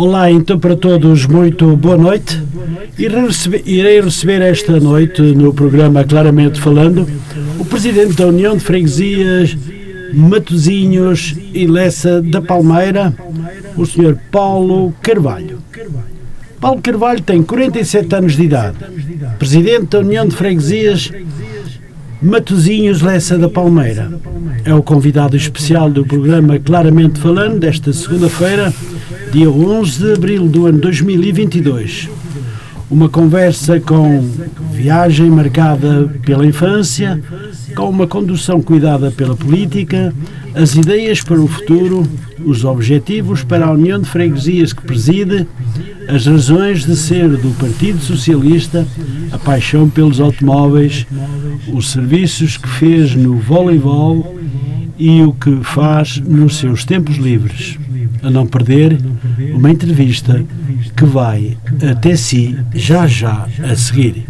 Olá, então para todos, muito boa noite. Irei receber esta noite no programa Claramente Falando o Presidente da União de Freguesias Matozinhos e Lessa da Palmeira, o Sr. Paulo Carvalho. Paulo Carvalho tem 47 anos de idade, Presidente da União de Freguesias Matozinhos Lessa da Palmeira. É o convidado especial do programa Claramente Falando desta segunda-feira dia 11 de abril do ano 2022. Uma conversa com viagem marcada pela infância, com uma condução cuidada pela política, as ideias para o futuro, os objetivos para a União de Freguesias que preside, as razões de ser do Partido Socialista, a paixão pelos automóveis, os serviços que fez no voleibol e o que faz nos seus tempos livres a não perder uma entrevista que vai até si já já a seguir.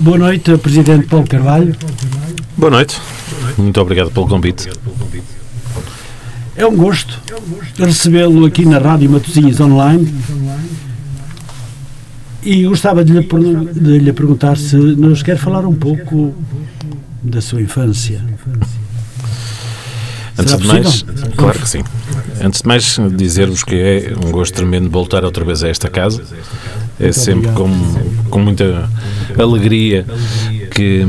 Boa noite, Presidente Paulo Carvalho. Boa noite. Muito obrigado pelo convite. É um gosto recebê-lo aqui na Rádio Matosinhos Online. E gostava de lhe, de lhe perguntar se nos quer falar um pouco da sua infância. Antes de mais, claro que sim. Antes de mais, dizer-vos que é um gosto tremendo voltar outra vez a esta casa. É sempre com, com muita alegria que,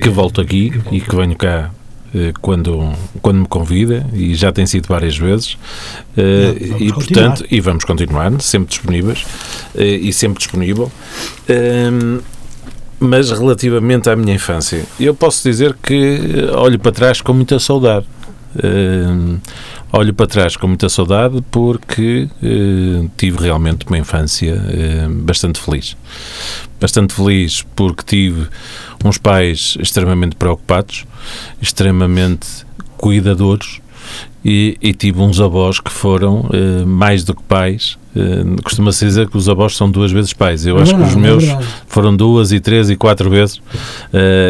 que volto aqui e que venho cá eh, quando, quando me convida e já tem sido várias vezes. Uh, e portanto e vamos continuar sempre disponíveis uh, e sempre disponível. Uh, mas relativamente à minha infância eu posso dizer que olho para trás com muita saudade Uh, olho para trás com muita saudade porque uh, tive realmente uma infância uh, bastante feliz. Bastante feliz porque tive uns pais extremamente preocupados, extremamente cuidadores e, e tive uns avós que foram mais do que pais Uh, Costuma-se dizer que os avós são duas vezes pais. Eu é acho verdade, que os meus é foram duas e três e quatro vezes uh,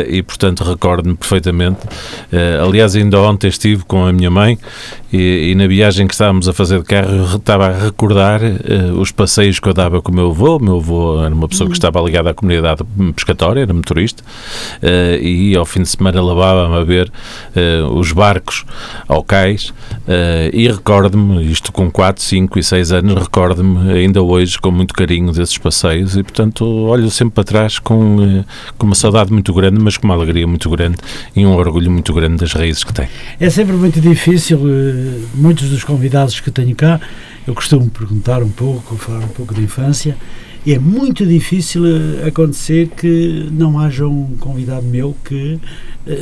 e, portanto, recordo-me perfeitamente. Uh, aliás, ainda ontem estive com a minha mãe e, e, na viagem que estávamos a fazer de carro estava a recordar os passeios que eu dava com o meu avô. O meu avô era uma pessoa que estava ligada à comunidade pescatória, era motorista e ao fim de semana levava-me a ver os barcos ao cais e recordo-me, isto com 4, 5 e 6 anos, recordo recordo-me ainda hoje com muito carinho desses passeios e, portanto, olho sempre para trás com, eh, com uma saudade muito grande, mas com uma alegria muito grande e um orgulho muito grande das raízes que tem. É sempre muito difícil, eh, muitos dos convidados que tenho cá, eu costumo perguntar um pouco, falar um pouco de infância, e é muito difícil eh, acontecer que não haja um convidado meu que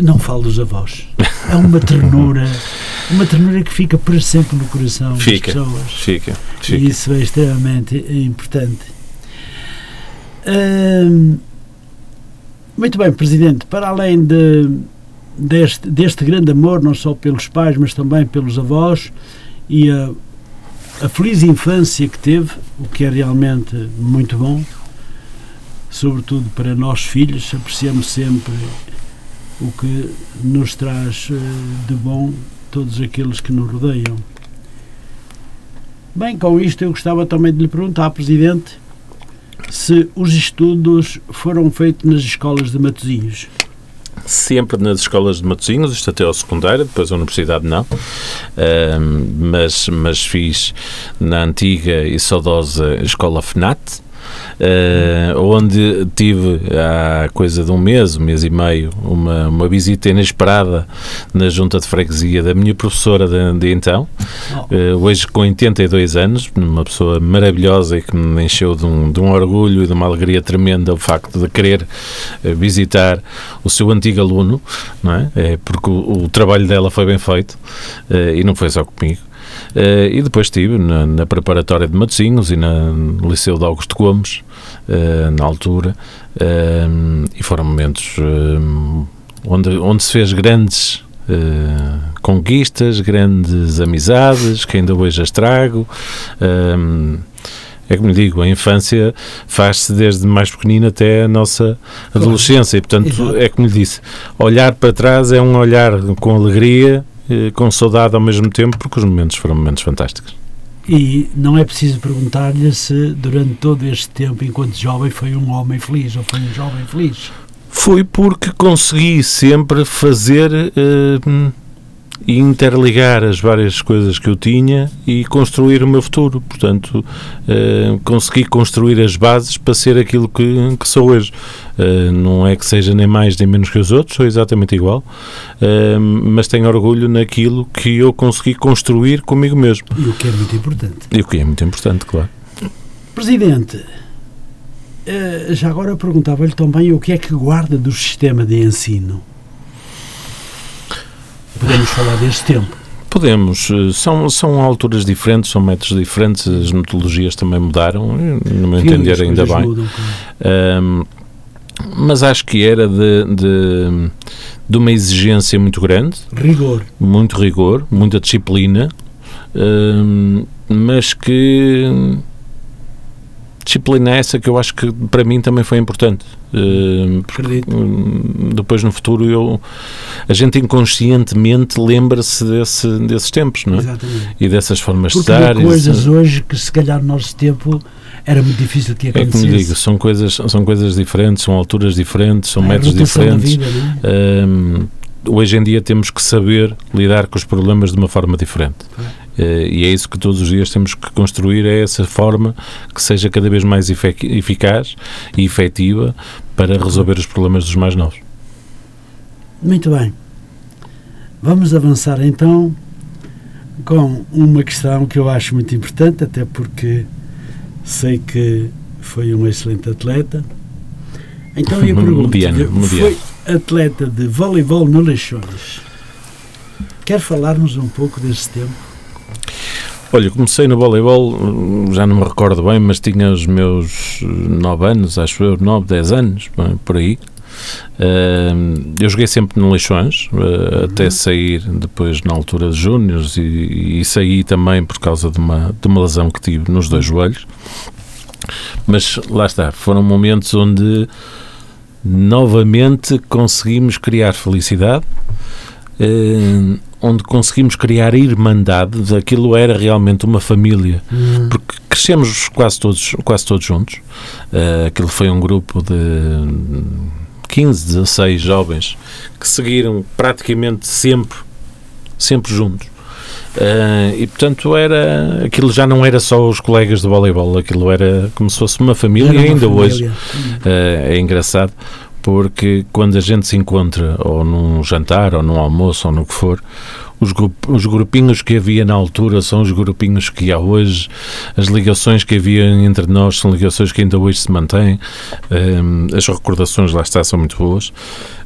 não fale dos avós. É uma ternura, uma ternura que fica para sempre no coração fica, das pessoas. Fica, fica. E isso é extremamente importante. Hum, muito bem, Presidente, para além de, deste, deste grande amor, não só pelos pais, mas também pelos avós, e a, a feliz infância que teve, o que é realmente muito bom, sobretudo para nós filhos, apreciamos sempre o que nos traz eh, de bom todos aqueles que nos rodeiam. Bem, com isto eu gostava também de lhe perguntar, Presidente, se os estudos foram feitos nas escolas de Matosinhos. Sempre nas escolas de Matosinhos, isto até ao secundário, depois a universidade não, mas, mas fiz na antiga e saudosa escola FNAT, onde tive há coisa de um mês, um mês e meio, uma, uma visita inesperada na junta de freguesia da minha professora de, de então, uh, hoje com 82 anos, uma pessoa maravilhosa e que me encheu de um, de um orgulho e de uma alegria tremenda o facto de querer uh, visitar o seu antigo aluno, não é? é porque o, o trabalho dela foi bem feito e não foi só comigo. Uh, e depois estive na, na, preparatória de Matosinhos e na, no Liceu de Augusto Gomes, uh, na altura, uh, e foram momentos onde, onde se fez grandes conquistas, grandes amizades, que ainda hoje as trago. É como lhe digo, a infância faz-se desde mais pequenina até a nossa adolescência. E, portanto, é como lhe disse, olhar para trás é um olhar com alegria com saudade ao mesmo tempo, porque os momentos foram momentos fantásticos. E não é preciso perguntar-lhe se durante todo este tempo, enquanto jovem, foi um homem feliz ou foi um jovem feliz. Foi porque consegui sempre fazer uh, e interligar as várias coisas que eu tinha e construir o meu futuro. Portanto, uh, consegui construir as bases para ser aquilo que, que sou hoje. Uh, não é que seja nem mais nem menos que os outros, sou exatamente igual, uh, mas tenho orgulho naquilo que eu consegui construir comigo mesmo. E o que é muito importante. E o que é muito importante, claro. Presidente, já agora perguntava-lhe também o que é que guarda do sistema de ensino podemos falar deste tempo? Podemos. Eh, são, são alturas diferentes, são métodos diferentes, as metodologias também mudaram, no meu Sim, entender, ainda bem. Mudam, um, mas acho que era de, de, de, uma exigência muito grande. Rigor. Muito rigor, muita disciplina, um, mas que disciplina é essa que eu acho que para mim também foi importante. Uh, Acredito. Hum, depois no futuro eu, a gente inconscientemente lembra-se desse, desses tempos, não é? Exatamente. E dessas formas Porque de estar. Coisas hoje que se calhar no nosso tempo era muito difícil que acontecesse. É como digo, são coisas, são coisas diferentes, são alturas diferentes, são é métodos diferentes. Vida, um, hoje em dia temos que saber lidar com os problemas de uma forma diferente. É. Uh, e é isso que todos os dias temos que construir, é essa forma que seja cada vez mais eficaz e efetiva para resolver os problemas dos mais novos. Muito bem. Vamos avançar então com uma questão que eu acho muito importante, até porque sei que foi um excelente atleta. Então eu pergunto, mediano, foi atleta de voleibol no Leixões. Quer falar-nos um pouco desse tempo? Olha, comecei no voleibol, já não me recordo bem, mas tinha os meus 9 anos, acho eu, 9, 10 anos, por aí. Uh, eu joguei sempre no Leixões, uh, uhum. até sair depois na altura de Júniors e, e, saí também por causa de uma, de uma lesão que tive nos dois joelhos. Mas lá está, foram momentos onde novamente conseguimos criar felicidade. Uh, onde conseguimos criar a irmandade, aquilo era realmente uma família, uhum. porque crescemos quase todos, quase todos juntos. Uh, aquilo foi um grupo de 15, 16 jovens que seguiram praticamente sempre, sempre juntos. Uh, e portanto era aquilo já não era só os colegas de voleibol, aquilo era como se fosse uma família, uma ainda família. hoje uh, é engraçado porque quando a gente se encontra ou num jantar ou num almoço ou no que for, os, os grupinhos que havia na altura são os grupinhos que há hoje, as ligações que havia entre nós são ligações que ainda hoje se mantêm, um, as recordações lá está são muito boas,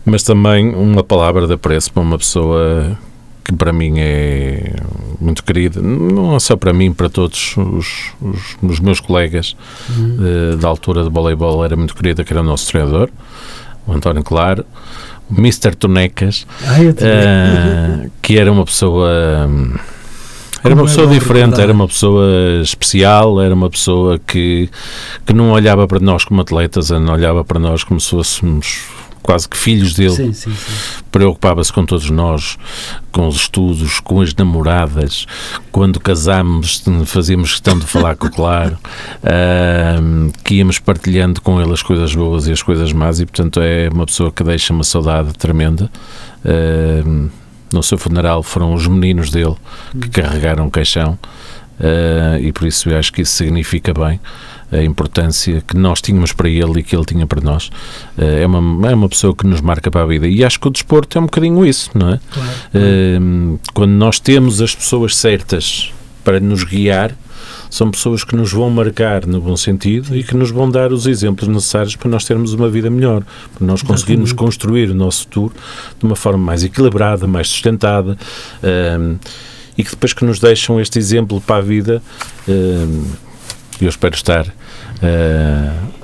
mas também uma palavra de apreço para uma pessoa que para mim é muito querida, não é só para mim, para todos os, os, os meus colegas uhum. de, da altura de voleibol, era muito querida, que era o nosso treinador, o António Claro, o Mr. Tonecas, uh, que era uma pessoa. Era uma pessoa diferente, era uma pessoa especial, era uma pessoa que, que não olhava para nós como atletas, não olhava para nós como se fôssemos quase que filhos dele. Preocupava-se com todos nós, com os estudos, com as namoradas. Quando casámos, fazíamos questão de falar com o Claro, uh, que íamos partilhando com ele as coisas boas e as coisas más, e portanto é uma pessoa que deixa uma saudade tremenda. Uh, no seu funeral foram os meninos dele que carregaram o caixão, uh, e por isso eu acho que isso significa bem a importância que nós tínhamos para ele e que ele tinha para nós. Eh, é uma, é uma pessoa que nos marca para a vida. E acho que o desporto é um bocadinho isso, não é? Claro. Uh, quando nós temos as pessoas certas para nos guiar, são pessoas que nos vão marcar no bom sentido e que nos vão dar os exemplos necessários para nós termos uma vida melhor, para nós conseguirmos construir o nosso futuro de uma forma mais equilibrada, mais sustentada. Uh, e que depois que nos deixam este exemplo para a vida, uh, eu espero estar uh,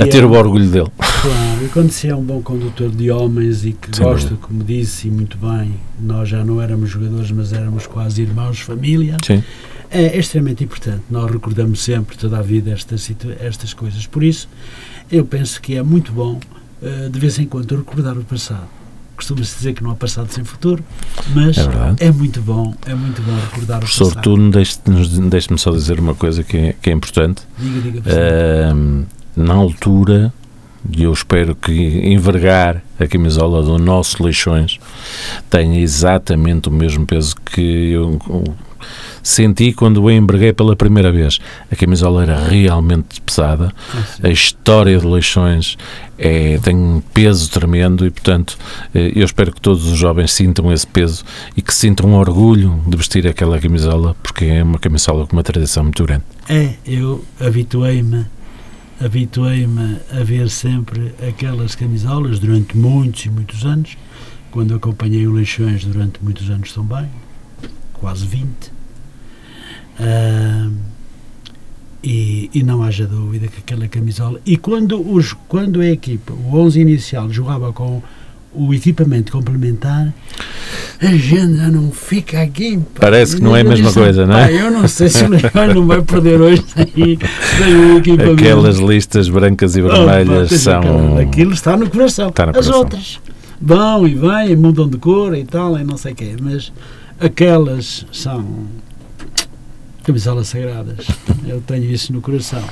a ter é, o orgulho dele. Claro, e quando se é um bom condutor de homens e que gosta, como disse, e muito bem, nós já não éramos jogadores, mas éramos quase irmãos, família. Sim. É extremamente importante. Nós recordamos sempre, toda a vida, estas, estas coisas. Por isso, eu penso que é muito bom, uh, de vez em quando, recordar o passado costuma-se dizer que não há passado sem futuro, mas É é, muito bom, é muito bom recordar o Professor passado. Turno, deixe-me deixe só dizer uma coisa que é, que é importante. Diga, diga. Ahm, na altura, e eu espero que envergar a camisola do nosso Leixões tenha exatamente o mesmo peso que eu senti quando a enverguei pela primeira vez. A camisola era realmente pesada, Ah, a história de Leixões é, tem um peso tremendo e, portanto, eh, eu espero que todos os jovens sintam esse peso e que sintam orgulho de vestir aquela camisola, porque é uma camisola com uma tradição muito grande. É, eu habituei-me habituei-me a ver sempre aquelas camisolas durante muitos e muitos anos, quando acompanhei o Leixões durante muitos anos também, quase 20. Ah, e, e não haja dúvida que aquela camisola. E quando, os, quando a equipa, o 11 inicial, jogava com o equipamento complementar, a gente já não fica aqui. pá. Parece que não é a mesma Disse, coisa, não é? "Pá, Eu não sei se o Leão não vai perder hoje sem, sem o equipamento. Aquelas listas brancas e Oh, vermelhas pá, são. Aquilo está no coração. Está no As coração. outras vão e vêm, mudam de cor e tal, e não sei o quê. Mas aquelas são camisolas sagradas. Eu tenho isso no coração.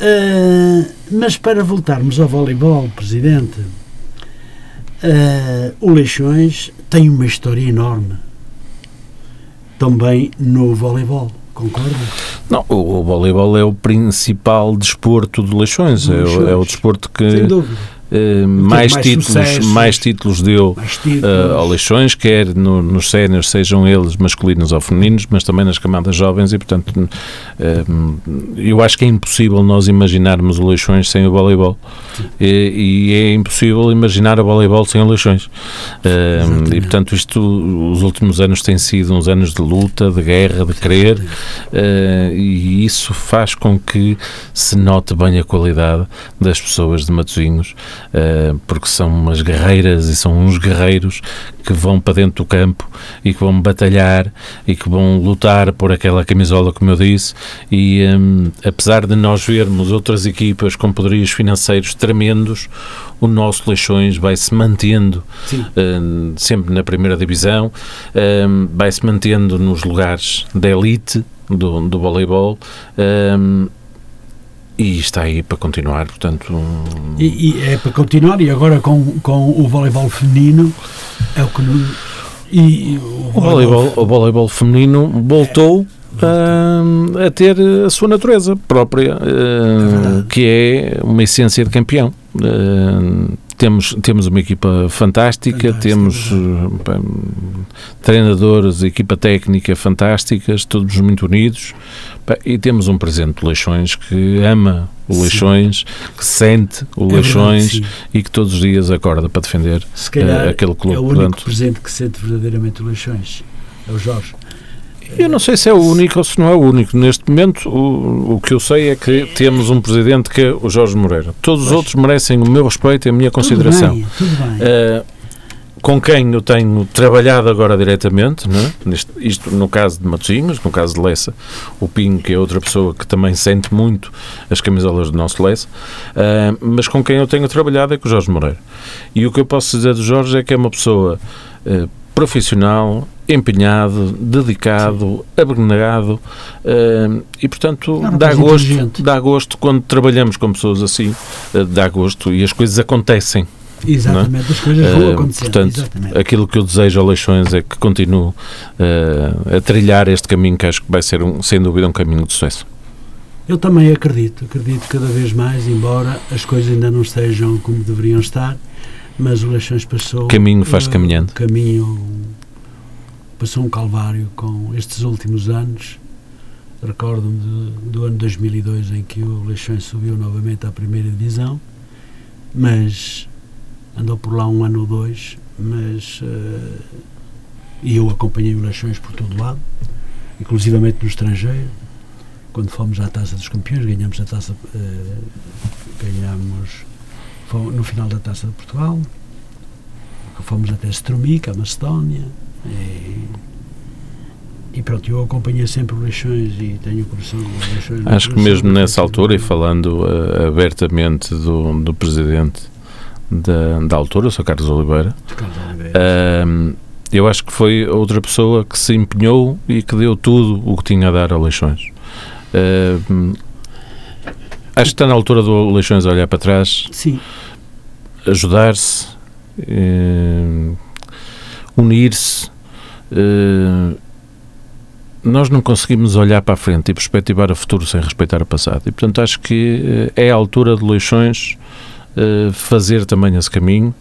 Ah, mas para voltarmos ao voleibol, Presidente, ah, o Leixões tem uma história enorme também no voleibol, concorda? Não, o, o voleibol é o principal desporto de Leixões. Do É, o, Leixões. é o desporto que Eh, mais, mais títulos, sucessos. mais títulos deu Mais títulos. eh, ao Leixões, quer no- nos séniores, sejam eles masculinos ou femininos, mas também nas camadas jovens e, portanto, eh, eu acho que é impossível nós imaginarmos o Leixões sem o voleibol. E, e é impossível imaginar o voleibol sem o Leixões. E, portanto, isto, os últimos anos têm sido uns anos de luta, de guerra, de querer, e isso faz com que se note bem a qualidade das pessoas de Matosinhos, porque são umas guerreiras e são uns guerreiros que vão para dentro do campo e que vão batalhar e que vão lutar por aquela camisola, como eu disse, e hum, apesar de nós vermos outras equipas com poderios financeiros tremendos, o nosso Leixões vai se mantendo hum, sempre na primeira divisão, vai se mantendo nos lugares da elite do, do voleibol e está aí para continuar, portanto um, E, e é para continuar, e agora com, com o voleibol feminino, é o que nos. E, o, voleibol, o voleibol feminino voltou hum, a ter a sua natureza própria, hum, verdade. que é uma essência de campeão. Hum, temos, temos uma equipa fantástica, Fantástica, temos é uh, pá, treinadores, equipa técnica fantásticas, todos muito unidos, e temos um presidente de Leixões que ama o Sim. Leixões, que sente o é verdade, Leixões sim. e que todos os dias acorda para defender Se calhar eh, aquele clube. é o único portanto, presente que sente verdadeiramente o Leixões. É o Jorge. Eu não sei se é o único ou se não é o único. Neste momento, o, o que eu sei é que temos um presidente que é o Jorge Moreira. Todos os Pois. outros merecem o meu respeito e a minha consideração. Tudo bem, tudo bem. Eh, com quem eu tenho trabalhado agora diretamente, não é? Neste- isto no caso de Matosinhos, no caso de Lessa, o Pinho, que é outra pessoa que também sente muito as camisolas do nosso Lessa, eh, mas com quem eu tenho trabalhado é com o Jorge Moreira. E o que eu posso dizer do Jorge é que é uma pessoa eh, profissional, empenhado, dedicado, abnegado eh, e, portanto, É uma dá gosto, dá gosto quando trabalhamos com pessoas assim, eh, dá gosto e as coisas acontecem. exatamente, as coisas vão Eh, acontecendo. portanto, exatamente. aquilo que eu desejo ao Leixões é que continue a trilhar este caminho que acho que vai ser, um, sem dúvida, um caminho de sucesso. Eu também acredito, acredito cada vez mais, embora as coisas ainda não estejam como deveriam estar, mas o Leixões passou. Caminho faz eh, caminhando. Caminho passou um calvário com estes últimos anos. Recordo-me do, ano 2002 em que o Leixões subiu novamente à primeira divisão, mas andou por lá um ano ou dois, mas eh, e eu acompanhei o Leixões por todo lado, inclusivamente no estrangeiro quando fomos à Taça dos Campeões, ganhamos a taça, eh, ganhamos no final da Taça de Portugal, fomos até Strumica, a Macedónia, e, e pronto, eu acompanhei sempre o Leixões e tenho o coração Leixões. Acho que mesmo nessa altura, e falando eh, abertamente do, do presidente da, da altura, o Sr. Carlos Oliveira. Carlos Oliveira. Uh, eu acho que foi outra pessoa que se empenhou e que deu tudo o que tinha a dar a Leixões. Uh, acho que está na altura do Leixões olhar para trás, Sim. ajudar-se, uh, unir-se. Uh, nós não conseguimos olhar para a frente e perspectivar o futuro sem respeitar o passado. E, portanto, acho que é a altura de Leixões fazer também esse caminho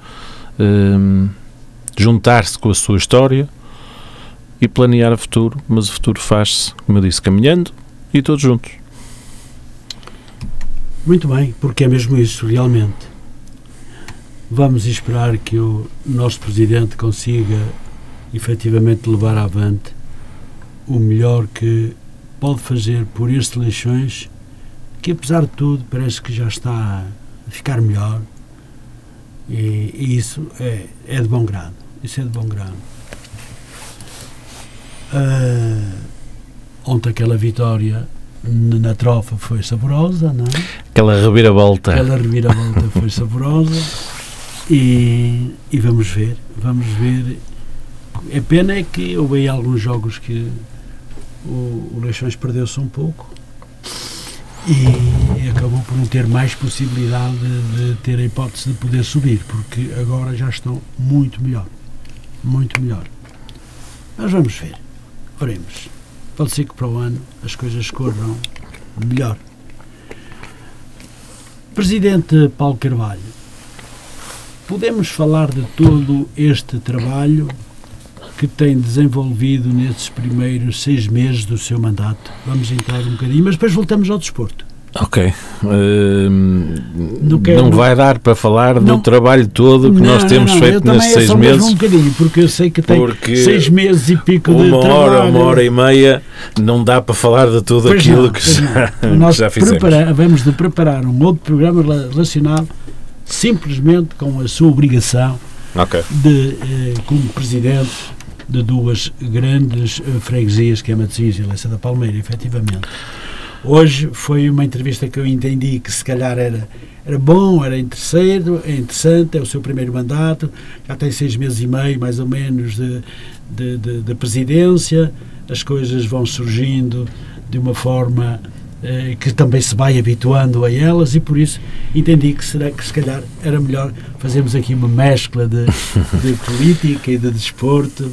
juntar-se com a sua história e planear o futuro, mas o futuro faz-se, como eu disse, caminhando e todos juntos. Muito bem, porque é mesmo isso, realmente. Vamos esperar que o nosso Presidente consiga efetivamente levar avante o melhor que pode fazer por estas eleições, que apesar de tudo parece que já está a ficar melhor e, e isso é, é de bom grado. Isso é de bom grado. Uh, ontem aquela vitória na trofa foi saborosa, não é? Aquela reviravolta. Aquela reviravolta foi saborosa e, e vamos ver, vamos ver. É pena é que houve aí alguns jogos que o, o Leixões perdeu-se um pouco e acabou por não ter mais possibilidade de, de ter a hipótese de poder subir, porque agora já estão muito melhor muito melhor. Mas vamos ver. Oremos. Pode ser que para o ano as coisas corram melhor. Presidente Paulo Carvalho, podemos falar de todo este trabalho que tem desenvolvido nesses primeiros seis meses do seu mandato? Vamos entrar um bocadinho, mas depois voltamos ao desporto. Ok. Uh, não, não, vai dar para falar não, do trabalho todo que não, nós temos feito nestes seis meses. um bocadinho, porque eu sei que tem seis meses e pico de Uma hora, trabalho. uma hora e meia, não dá para falar de tudo pois aquilo que já, nós já fizemos. Prepara, vamos de preparar um outro programa relacionado simplesmente com a sua obrigação okay. de, eh, como presidente de duas grandes eh, freguesias, que é Matosinhos e Leça da Palmeira, efetivamente. Hoje foi uma entrevista que eu entendi que se calhar era, era bom, era interessante, é interessante, é o seu primeiro mandato, já tem seis meses e meio, mais ou menos, de, de, de, de presidência, as coisas vão surgindo de uma forma eh, que também se vai habituando a elas e por isso entendi que, será, que se calhar era melhor fazermos aqui uma mescla de, de política e de desporto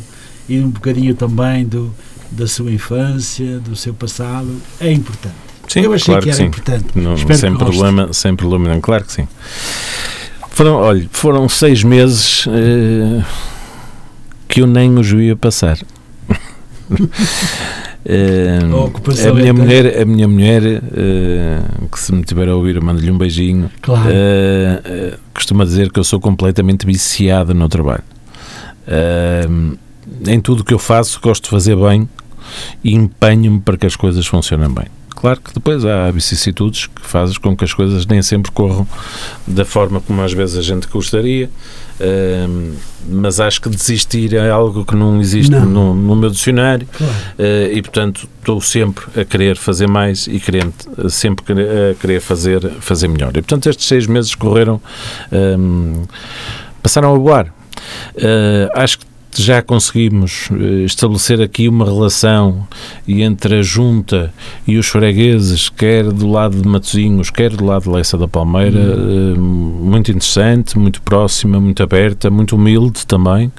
e um bocadinho também do, da sua infância, do seu passado, é importante. Sim, Eu achei claro que era sim. importante. Não, sem, problema, sem problema, não, claro que sim. Foram, olha, foram seis meses eh, que eu nem os via passar. Eh, a, a, minha mulher, a minha mulher que se me tiver a ouvir, mando-lhe um beijinho. Claro. Uh, costuma dizer que eu sou completamente viciado no trabalho. em tudo o que eu faço, gosto de fazer bem e empenho-me para que as coisas funcionem bem. Claro que depois há vicissitudes que fazem com que as coisas nem sempre corram da forma como às vezes a gente gostaria, uh, mas acho que desistir é algo que não existe não. No, no, meu dicionário claro. uh, e, portanto, estou sempre a querer fazer mais e querendo, sempre a querer fazer, fazer melhor. E, portanto, estes seis meses correram, um, passaram a voar. Uh, acho que já conseguimos eh, estabelecer aqui uma relação entre a junta e os fregueses, quer do lado de Matosinhos, quer do lado de Leça da Palmeira, uhum. muito interessante, muito próxima, muito aberta, muito humilde também.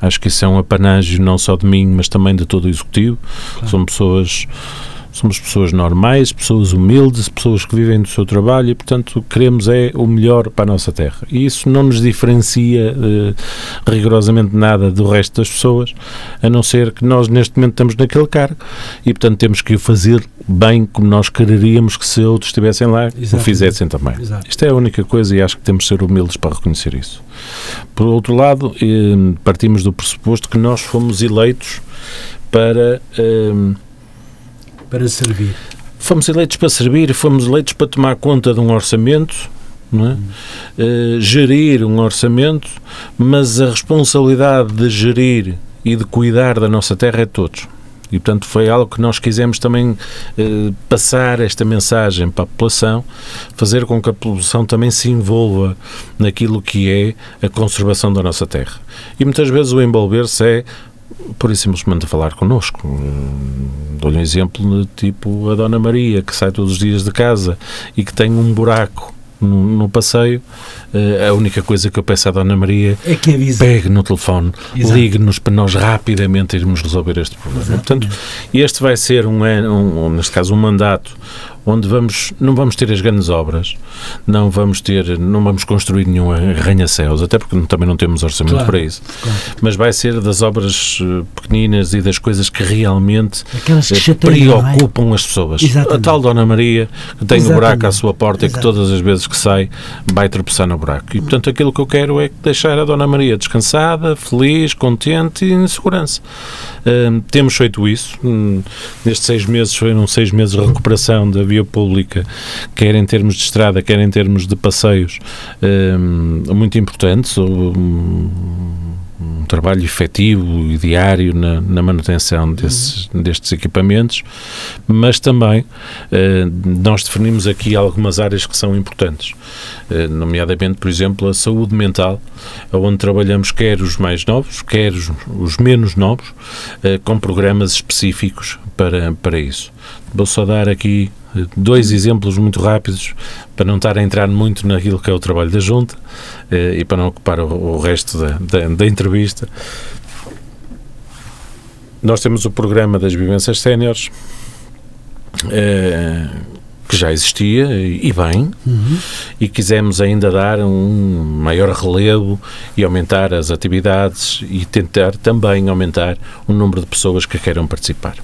Acho que isso é um apanágio não só de mim, mas também de todo o Executivo. Claro. São pessoas somos pessoas normais, pessoas humildes, pessoas que vivem do seu trabalho e, portanto, queremos é o melhor para a nossa terra. E isso não nos diferencia eh, rigorosamente nada do resto das pessoas, a não ser que nós neste momento estamos naquele cargo e, portanto, temos que o fazer bem como nós quereríamos que se outros estivessem lá, Exatamente. o fizessem também. Exato. Isto é a única coisa e acho que temos de ser humildes para reconhecer isso. Por outro lado, eh, partimos do pressuposto que nós fomos eleitos para... Eh, para servir. Fomos eleitos para servir, fomos eleitos para tomar conta de um orçamento, é? Uh, gerir um orçamento, mas a responsabilidade de gerir e de cuidar da nossa terra é de todos. E, portanto, foi algo que nós quisemos também eh, passar esta mensagem para a população, fazer com que a população também se envolva naquilo que é a conservação da nossa terra. E muitas vezes o envolver-se é por e simplesmente a falar connosco. Dou-lhe um exemplo tipo a Dona Maria, que sai todos os dias de casa e que tem um buraco no, no passeio, uh, a única coisa que eu peço à Dona Maria é que avise. pegue no telefone, ligue-nos para nós rapidamente irmos resolver este problema. Exatamente. Portanto, este vai ser um, um, neste caso, um mandato onde vamos, não vamos ter as grandes obras, não vamos ter, não vamos construir nenhum arranha-céus, até porque também não temos orçamento claro, para isso. Claro. Mas vai ser das obras eh, pequeninas e das coisas que realmente que eh, é? preocupam é? as pessoas. Exatamente. A tal Dona Maria que tem o buraco à sua porta Exatamente. e que todas as vezes que sai vai tropeçar no buraco. E portanto aquilo que eu quero é deixar a Dona Maria descansada, feliz, contente e em segurança. Uh, temos feito isso. Uh, nestes seis meses foram seis meses de recuperação da via pública, quer em termos de estrada, quer em termos de passeios, uh, muito importantes. Um, um trabalho efetivo e diário na, na manutenção desses, destes equipamentos, mas também eh, nós definimos aqui algumas áreas que são importantes, eh, nomeadamente, por exemplo, a saúde mental, onde trabalhamos quer os mais novos, quer os, os menos novos, com programas específicos para, para isso. Vou só dar aqui dois exemplos muito rápidos para não estar a entrar muito naquilo que é o trabalho da Junta eh, e para não ocupar o, resto da, da, da, entrevista. Nós temos o programa das vivências séniores, eh, que já existia e bem, uhum. e quisemos ainda dar um maior relevo e aumentar as atividades e tentar também aumentar o número de pessoas que queiram participar.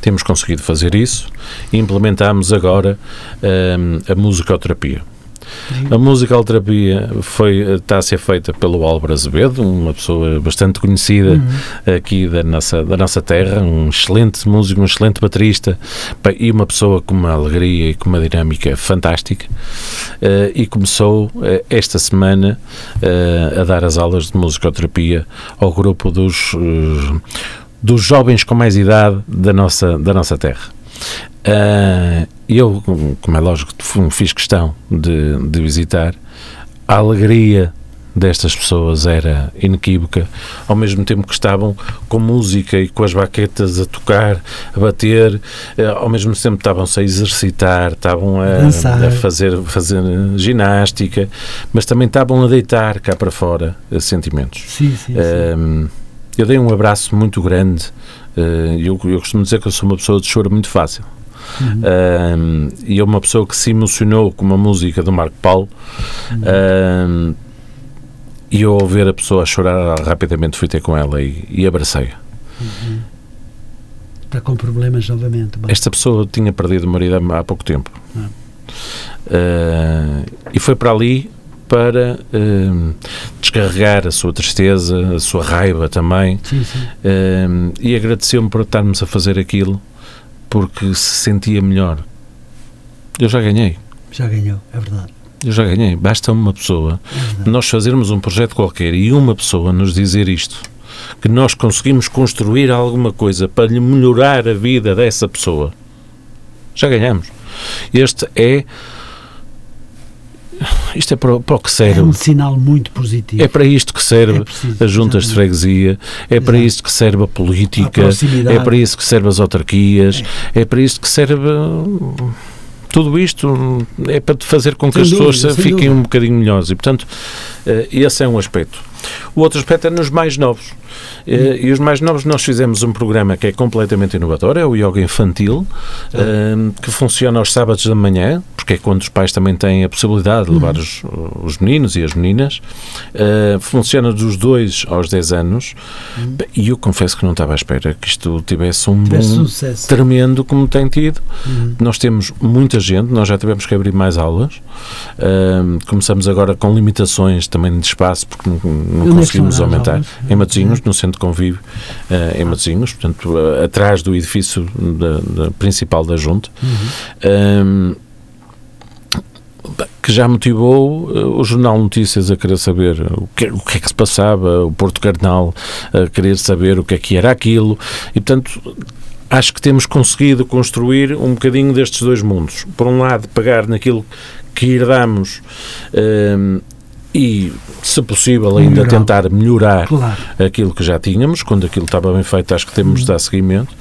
Temos conseguido fazer isso e implementamos agora um, a musicoterapia. A musicoterapia foi, está a ser feita pelo Álvaro Azevedo, uma pessoa bastante conhecida uhum. aqui da nossa, da nossa terra, um excelente músico, um excelente baterista e uma pessoa com uma alegria e com uma dinâmica fantástica. Uh, e começou uh, esta semana uh, a dar as aulas de musicoterapia ao grupo dos dos jovens com mais idade da nossa, da nossa terra. Uh, eu, como é lógico, fiz questão de, de visitar. A alegria destas pessoas era inequívoca, ao mesmo tempo que estavam com música e com as baquetas a tocar, a bater, eh, ao mesmo tempo estavam-se a exercitar, estavam a, a, fazer, fazer ginástica, mas também estavam a deitar cá para fora sentimentos. Sim, sim, sim. Eu dei um abraço muito grande. Uh, eu, eu costumo dizer que eu sou uma pessoa de choro muito fácil. Uhum. Uh, e é uma pessoa que se emocionou com uma música do Marco Paulo. Uhum. Uh, e eu, ao ver a pessoa a chorar, rapidamente fui ter com ela e, e abracei-a. Uhum. Está com problemas novamente. Bom. Esta pessoa tinha perdido o marido há pouco tempo. Uh, e foi para ali para uh, descarregar a sua tristeza, a sua raiva também. Sim, sim. Uh, e agradeceu-me por estarmos a fazer aquilo porque se sentia melhor. Eu já ganhei. Já ganhou, é verdade. Eu já ganhei. Basta uma pessoa, é nós fazermos um projeto qualquer e uma pessoa nos dizer isto, que nós conseguimos construir alguma coisa para lhe melhorar a vida dessa pessoa. Já ganhamos. Este é isto é para, para o que serve. É um sinal muito positivo. É para isto que serve é preciso, as juntas exatamente. de freguesia, é Exato. para isto que serve a política, a é para isso que serve as autarquias, é, é para isto que serve tudo isto é para fazer com que sem as dúvida, pessoas fiquem dúvida. um bocadinho melhores e, portanto, eh, esse é um aspecto. O outro aspecto é nos mais novos. Eh, e os mais novos, nós fizemos um programa que é completamente inovador, é o Yoga Infantil, uh, que funciona aos sábados da manhã, porque é quando os pais também têm a possibilidade de levar uhum. os, os, meninos e as meninas. Uh, funciona dos 2 aos 10 anos. Uhum. E eu confesso que não estava à espera que isto tivesse um bom sucesso. tremendo como tem tido. Uhum. Nós temos muita gente, nós já tivemos que abrir mais aulas. Uh, começamos agora com limitações também de espaço, porque não, não conseguimos aumentar. Em Matosinhos, no centro de convívio, uh, em Matosinhos, portanto, uh, atrás do edifício da, da principal da Junta. Uhum. que já motivou uh, o Jornal Notícias a querer saber o que, o que é que se passava, o Porto Cardenal a querer saber o que é que era aquilo, e portanto acho que temos conseguido construir um bocadinho destes dois mundos. Por um lado, pegar naquilo que herdamos um, e, se possível, ainda melhorar. tentar melhorar claro. aquilo que já tínhamos. Quando aquilo estava bem feito, acho que temos de dar seguimento.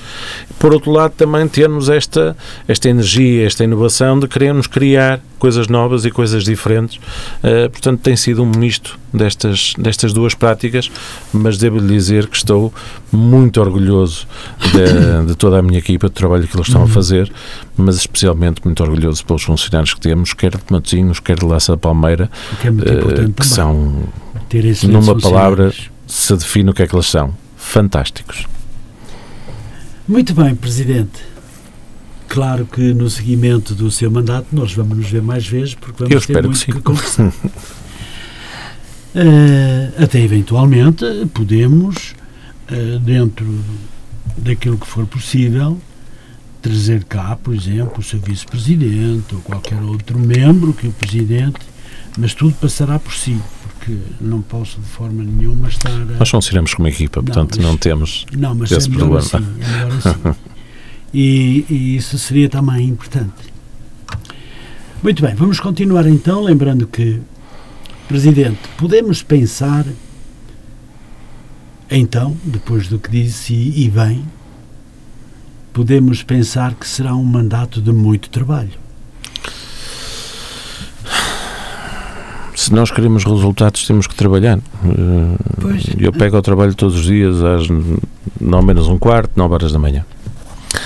Por outro lado, também termos esta, esta energia, esta inovação de querermos criar coisas novas e coisas diferentes. Uh, portanto, tem sido um misto destas, destas duas práticas, mas devo lhe dizer que estou muito orgulhoso de, de, toda a minha equipa, do trabalho que eles estão a uhum. fazer, mas especialmente muito orgulhoso pelos funcionários que temos, quer de Matosinhos, quer de Laça da Palmeira, que, é uh, que são, numa palavra, se define o que é que eles são. Fantásticos. Muito bem, Presidente. Claro que no seguimento do seu mandato nós vamos nos ver mais vezes porque vamos ter muito que, que conversar. uh, até eventualmente podemos, uh, dentro daquilo que for possível, trazer cá, por exemplo, o seu vice-presidente ou qualquer outro membro que o presidente, mas tudo passará por si, porque não posso de forma nenhuma estar. A... Nós funcionamos como equipa, portanto não, mas, não temos não, mas esse é problema. Assim, é assim. e, e isso seria também importante. Muito bem, vamos continuar então, lembrando que, Presidente, podemos pensar, então, depois do que disse e, e bem, podemos pensar que será um mandato de muito trabalho. Se nós queremos resultados, temos que trabalhar. Pois. Eu pego ao trabalho todos os dias às não menos um quarto, nove horas da manhã.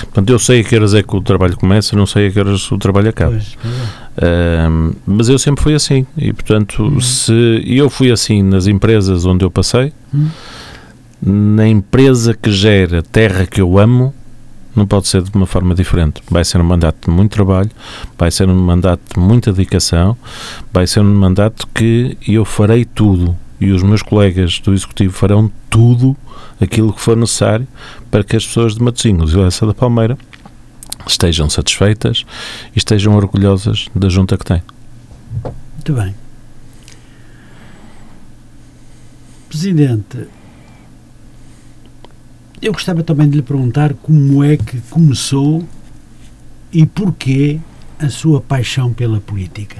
Portanto, eu sei a que horas é que o trabalho começa, não sei a que horas o trabalho acaba. Pois, uh, mas eu sempre fui assim. E, portanto, uhum. se eu fui assim nas empresas onde eu passei, uhum. na empresa que gera a terra que eu amo, não pode ser de uma forma diferente. Vai ser um mandato de muito trabalho, vai ser um mandato de muita dedicação, vai ser um mandato que eu farei tudo e os meus colegas do Executivo farão tudo aquilo que for necessário para que as pessoas de Matosinhos e Lessa da Palmeira estejam satisfeitas e estejam orgulhosas da junta que têm. Muito bem. Presidente, eu gostava também de lhe perguntar como é que começou e porquê a sua paixão pela política.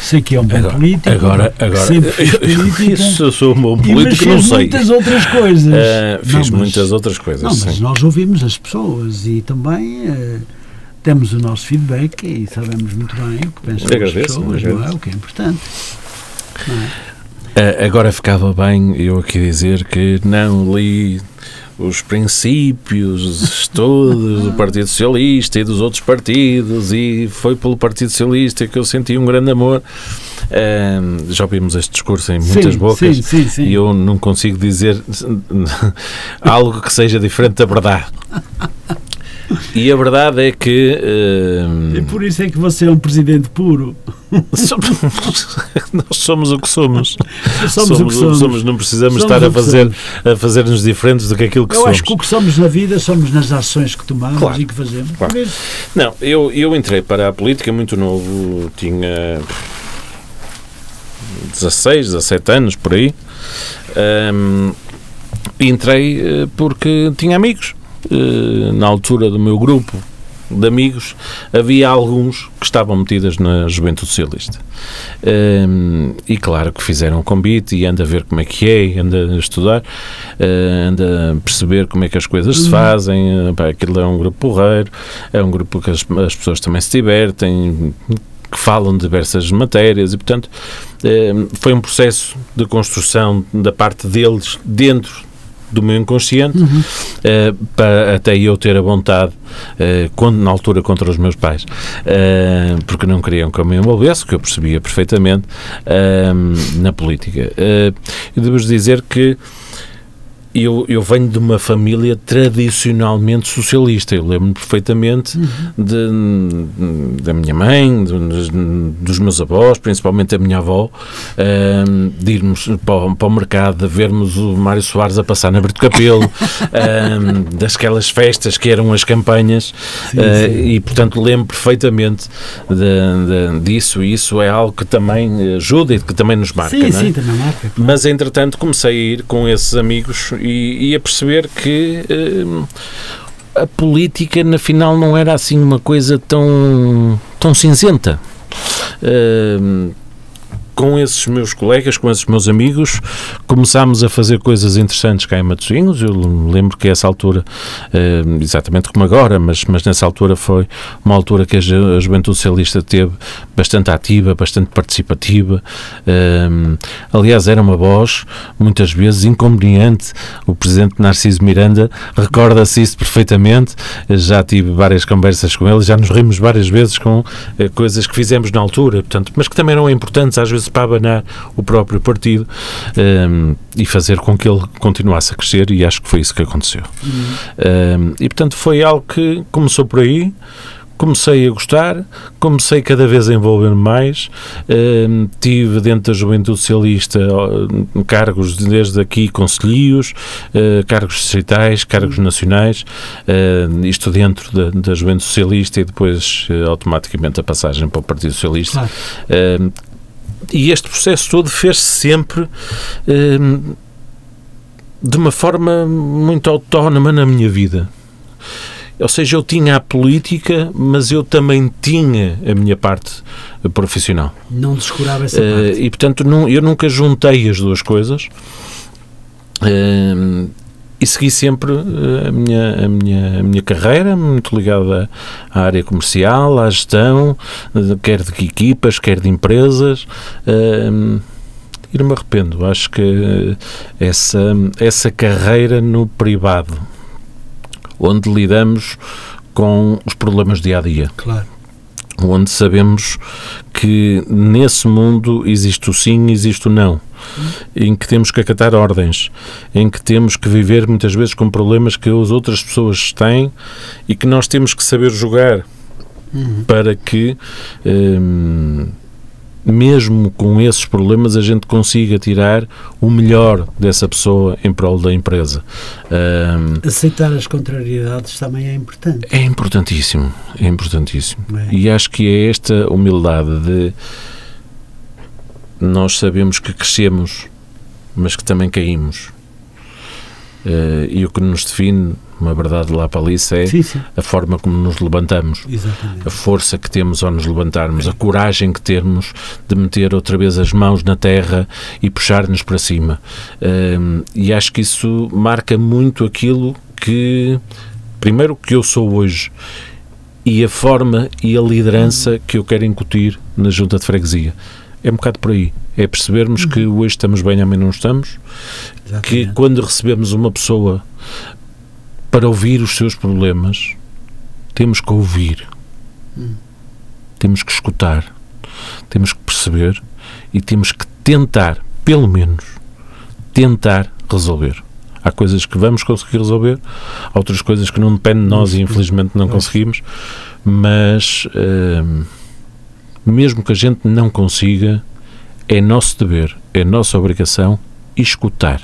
Sei que é um bom agora, político. Agora, agora sempre política, isso, eu sou um bom político, não sei. muitas outras coisas. Uh, fiz não, mas, muitas outras coisas. Não, mas nós ouvimos as pessoas e também uh, temos o nosso feedback e sabemos muito bem o que pensam as pessoas, não é? O que é importante. É? Uh, agora ficava bem eu aqui dizer que não li os princípios todos do Partido Socialista e dos outros partidos e foi pelo Partido Socialista que eu senti um grande amor. Uh, já ouvimos este discurso em muitas sim, bocas sim, sim, e eu não consigo dizer algo que seja diferente da verdade. E a verdade é que. Uh, e por isso é que você é um presidente puro. nós somos o que somos. Somos, somos o que somos. somos. Não precisamos somos estar a fazer a fazer-nos diferentes do que aquilo que eu somos. Eu acho que o que somos na vida somos nas ações que tomamos claro. e que fazemos. Claro. Não, eu, eu entrei para a política muito novo, tinha 16, 17 anos por aí. Um, entrei eh, porque tinha amigos na altura do meu grupo de amigos, havia alguns que estavam metidas na Juventude Socialista. Um, e claro que fizeram um convite e anda a ver como é que é, anda a estudar, uh, anda a perceber como é que as coisas se uhum. fazem. Uh, pá, aquilo é um grupo porreiro, é um grupo que as, as pessoas também se divertem que falam de diversas matérias e, portanto, foi um processo de construção da parte deles dentro do meu inconsciente uhum. uh, para até eu ter a vontade, uh, quando, na altura contra os meus pais, uh, porque não queriam que eu me envolvesse, que eu percebia perfeitamente, na política. Uh, e devo dizer que eu, eu venho de uma família tradicionalmente socialista. Eu lembro-me perfeitamente uhum. de, da minha mãe, de, dos meus avós, principalmente da minha avó, uh, de irmos para o, para o, mercado, de vermos o Mário Soares a passar na Brito Capelo, uh, daquelas festas que eram as campanhas, sim, uh, sim. e portanto lembro perfeitamente de, de, disso. E isso é algo que também ajuda e que também nos marca. Sim, é? sim, também marca. Mas entretanto comecei a ir com esses amigos e, e a perceber que uh, a política, na final, não era assim uma coisa tão, tão cinzenta. Uh, com esses meus colegas, com esses meus amigos, começámos a fazer coisas interessantes cá em Matosinhos. Eu lembro que essa altura, eh, exatamente como agora, mas, mas nessa altura foi uma altura que a Juventude Socialista teve bastante ativa, bastante participativa. Eh, aliás, era uma voz, muitas vezes, inconveniente. O presidente Narciso Miranda recorda-se isso perfeitamente. Já tive várias conversas com ele, já nos rimos várias vezes com eh, coisas que fizemos na altura, portanto, mas que também eram importantes, às vezes para abanar o próprio partido um, ehm, e fazer com que ele continuasse a crescer e acho que foi isso que aconteceu. Uhum. Um, ehm, e portanto foi algo que começou por aí, comecei a gostar, comecei cada vez a envolver-me mais, uh, tive dentro da Juventude Socialista uh, cargos desde aqui conselhos, uh, cargos distritais, cargos nacionais, isto dentro da, da, Juventude Socialista e depois automaticamente a passagem para o Partido Socialista. Claro e este processo todo fez-se sempre hum, de uma forma muito autónoma na minha vida. Ou seja, eu tinha a política, mas eu também tinha a minha parte profissional. Não descurava essa uh, parte. E, portanto, não, eu nunca juntei as duas coisas. Uh, e segui sempre eh, a minha, a minha, a minha carreira, muito ligada à área comercial, à gestão, quer de equipas, quer de empresas. E não me arrependo. Acho que essa, essa carreira no privado, onde lidamos com os problemas dia a dia. Claro onde sabemos que nesse mundo existe o sim, existe o não, em que temos que acatar ordens, em que temos que viver muitas vezes com problemas que as outras pessoas têm e que nós temos que saber jogar uhum. para que hum, mesmo com esses problemas, a gente consiga tirar o melhor dessa pessoa em prol da empresa. Um, Aceitar as contrariedades também é importante. É importantíssimo, é importantíssimo. É. E acho que é esta humildade de nós sabemos que crescemos, mas que também caímos. Uh, e o que nos define uma verdade lá para ali é sim, sim. a forma como nos levantamos, Exatamente. a força que temos ao nos levantarmos, a coragem que temos de meter outra vez as mãos na terra e puxar-nos para cima. Um, e acho que isso marca muito aquilo que, primeiro, que eu sou hoje e a forma e a liderança que eu quero incutir na junta de freguesia. É um bocado por aí. É percebermos uhum. que hoje estamos bem, amanhã não estamos. Exatamente. Que quando recebemos uma pessoa para ouvir os seus problemas, temos que ouvir, hum. temos que escutar, temos que perceber e temos que tentar, pelo menos, tentar resolver. Há coisas que vamos conseguir resolver, há outras coisas que não dependem de nós e infelizmente não conseguimos, mas hum, mesmo que a gente não consiga, é nosso dever, é nossa obrigação escutar.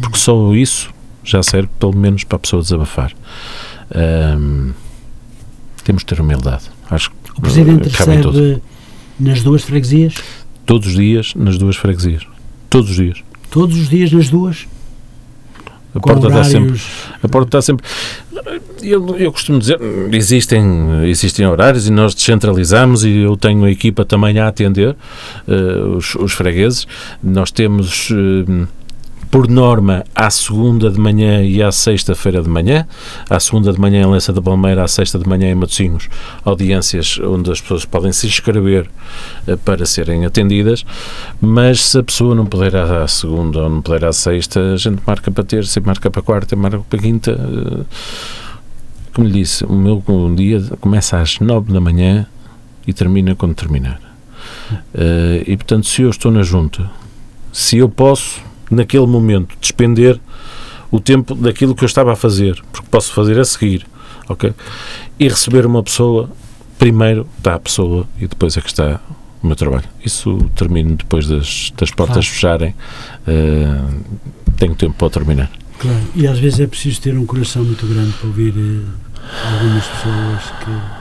Porque só isso já serve pelo menos para a pessoa desabafar. Um, temos de ter humildade. Acho que o Presidente recebe nas duas freguesias? Todos os dias nas duas freguesias. Todos os dias. Todos os dias nas duas? A porta está sempre. A porta está sempre. Eu, eu costumo dizer, existem, existem horários e nós descentralizamos e eu tenho a equipa também a atender uh, os, os fregueses. Nós temos. Uh, por norma, à segunda de manhã e à sexta-feira de manhã. À segunda de manhã em Lença da Palmeira, à sexta de manhã em Matosinhos, audiências onde as pessoas podem se inscrever uh, para serem atendidas, mas se a pessoa não puder à segunda ou não puder à sexta, a gente marca para terça, marca para quarta, marca para quinta. Uh, como lhe disse, o meu dia começa às nove da manhã e termina quando terminar. Uh, e portanto, se eu estou na junta, se eu posso naquele momento, despender o tempo daquilo que eu estava a fazer, porque posso fazer a seguir, ok? E receber uma pessoa, primeiro está a pessoa e depois é que está o meu trabalho. Isso termino depois das, das portas claro. fecharem, uh, tenho tempo para terminar. Claro, e às vezes é preciso ter um coração muito grande para ouvir uh, algumas pessoas que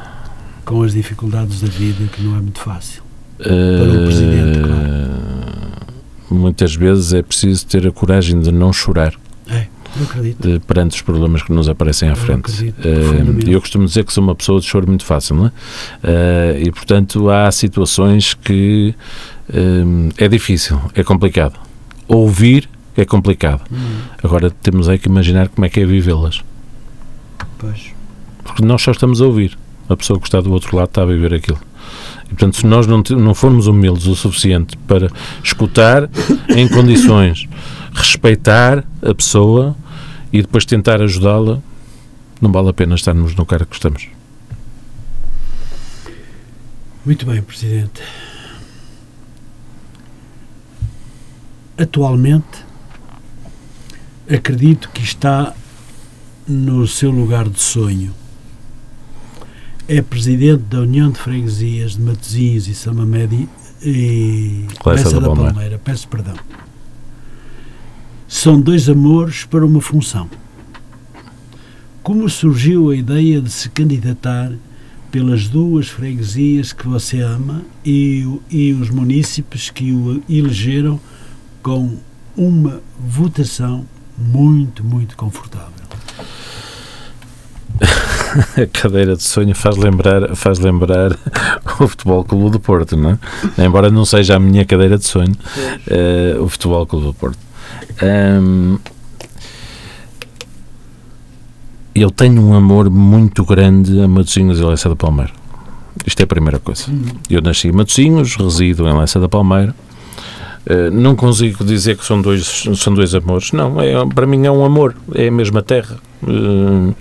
com as dificuldades da vida, que não é muito fácil. Para o Presidente, claro muitas vezes é preciso ter a coragem de não chorar. de, perante os problemas que nos aparecem à frente. Uh, eu costumo dizer que sou uma pessoa de choro muito fácil, não é? Uh, e, portanto, há situações que uh, é difícil, é complicado. Ouvir é complicado. Hum. Agora temos aí que imaginar como é que é vivê-las. Pois. Porque nós só estamos a ouvir. A pessoa que está do outro lado está a viver aquilo. Portanto, se nós não, não formos humildes o suficiente para escutar em condições, respeitar a pessoa e depois tentar ajudá-la, não vale a pena estarmos no cara que estamos. Muito bem, Presidente. Atualmente, acredito que está no seu lugar de sonho é presidente da União de Freguesias de Matosinhos e Samamedi e Lessa da, da Palmeira. Palmeira. Peço perdão. São dois amores para uma função. Como surgiu a ideia de se candidatar pelas duas freguesias que você ama e, e os munícipes que o elegeram com uma votação muito, muito confortável? a cadeira de sonho faz lembrar, faz lembrar o Futebol Clube do Porto, não é? Embora não seja a minha cadeira de sonho, uh, o Futebol Clube do Porto. Um, eu tenho um amor muito grande a Matosinhos e Leça da Palmeira. Isto é a primeira coisa. Uhum. Eu nasci em Matosinhos, resido em Leça da Palmeira. Uh, não consigo dizer que são dois, são dois amores. Não, é, para mim é um amor. É a mesma terra. Uh,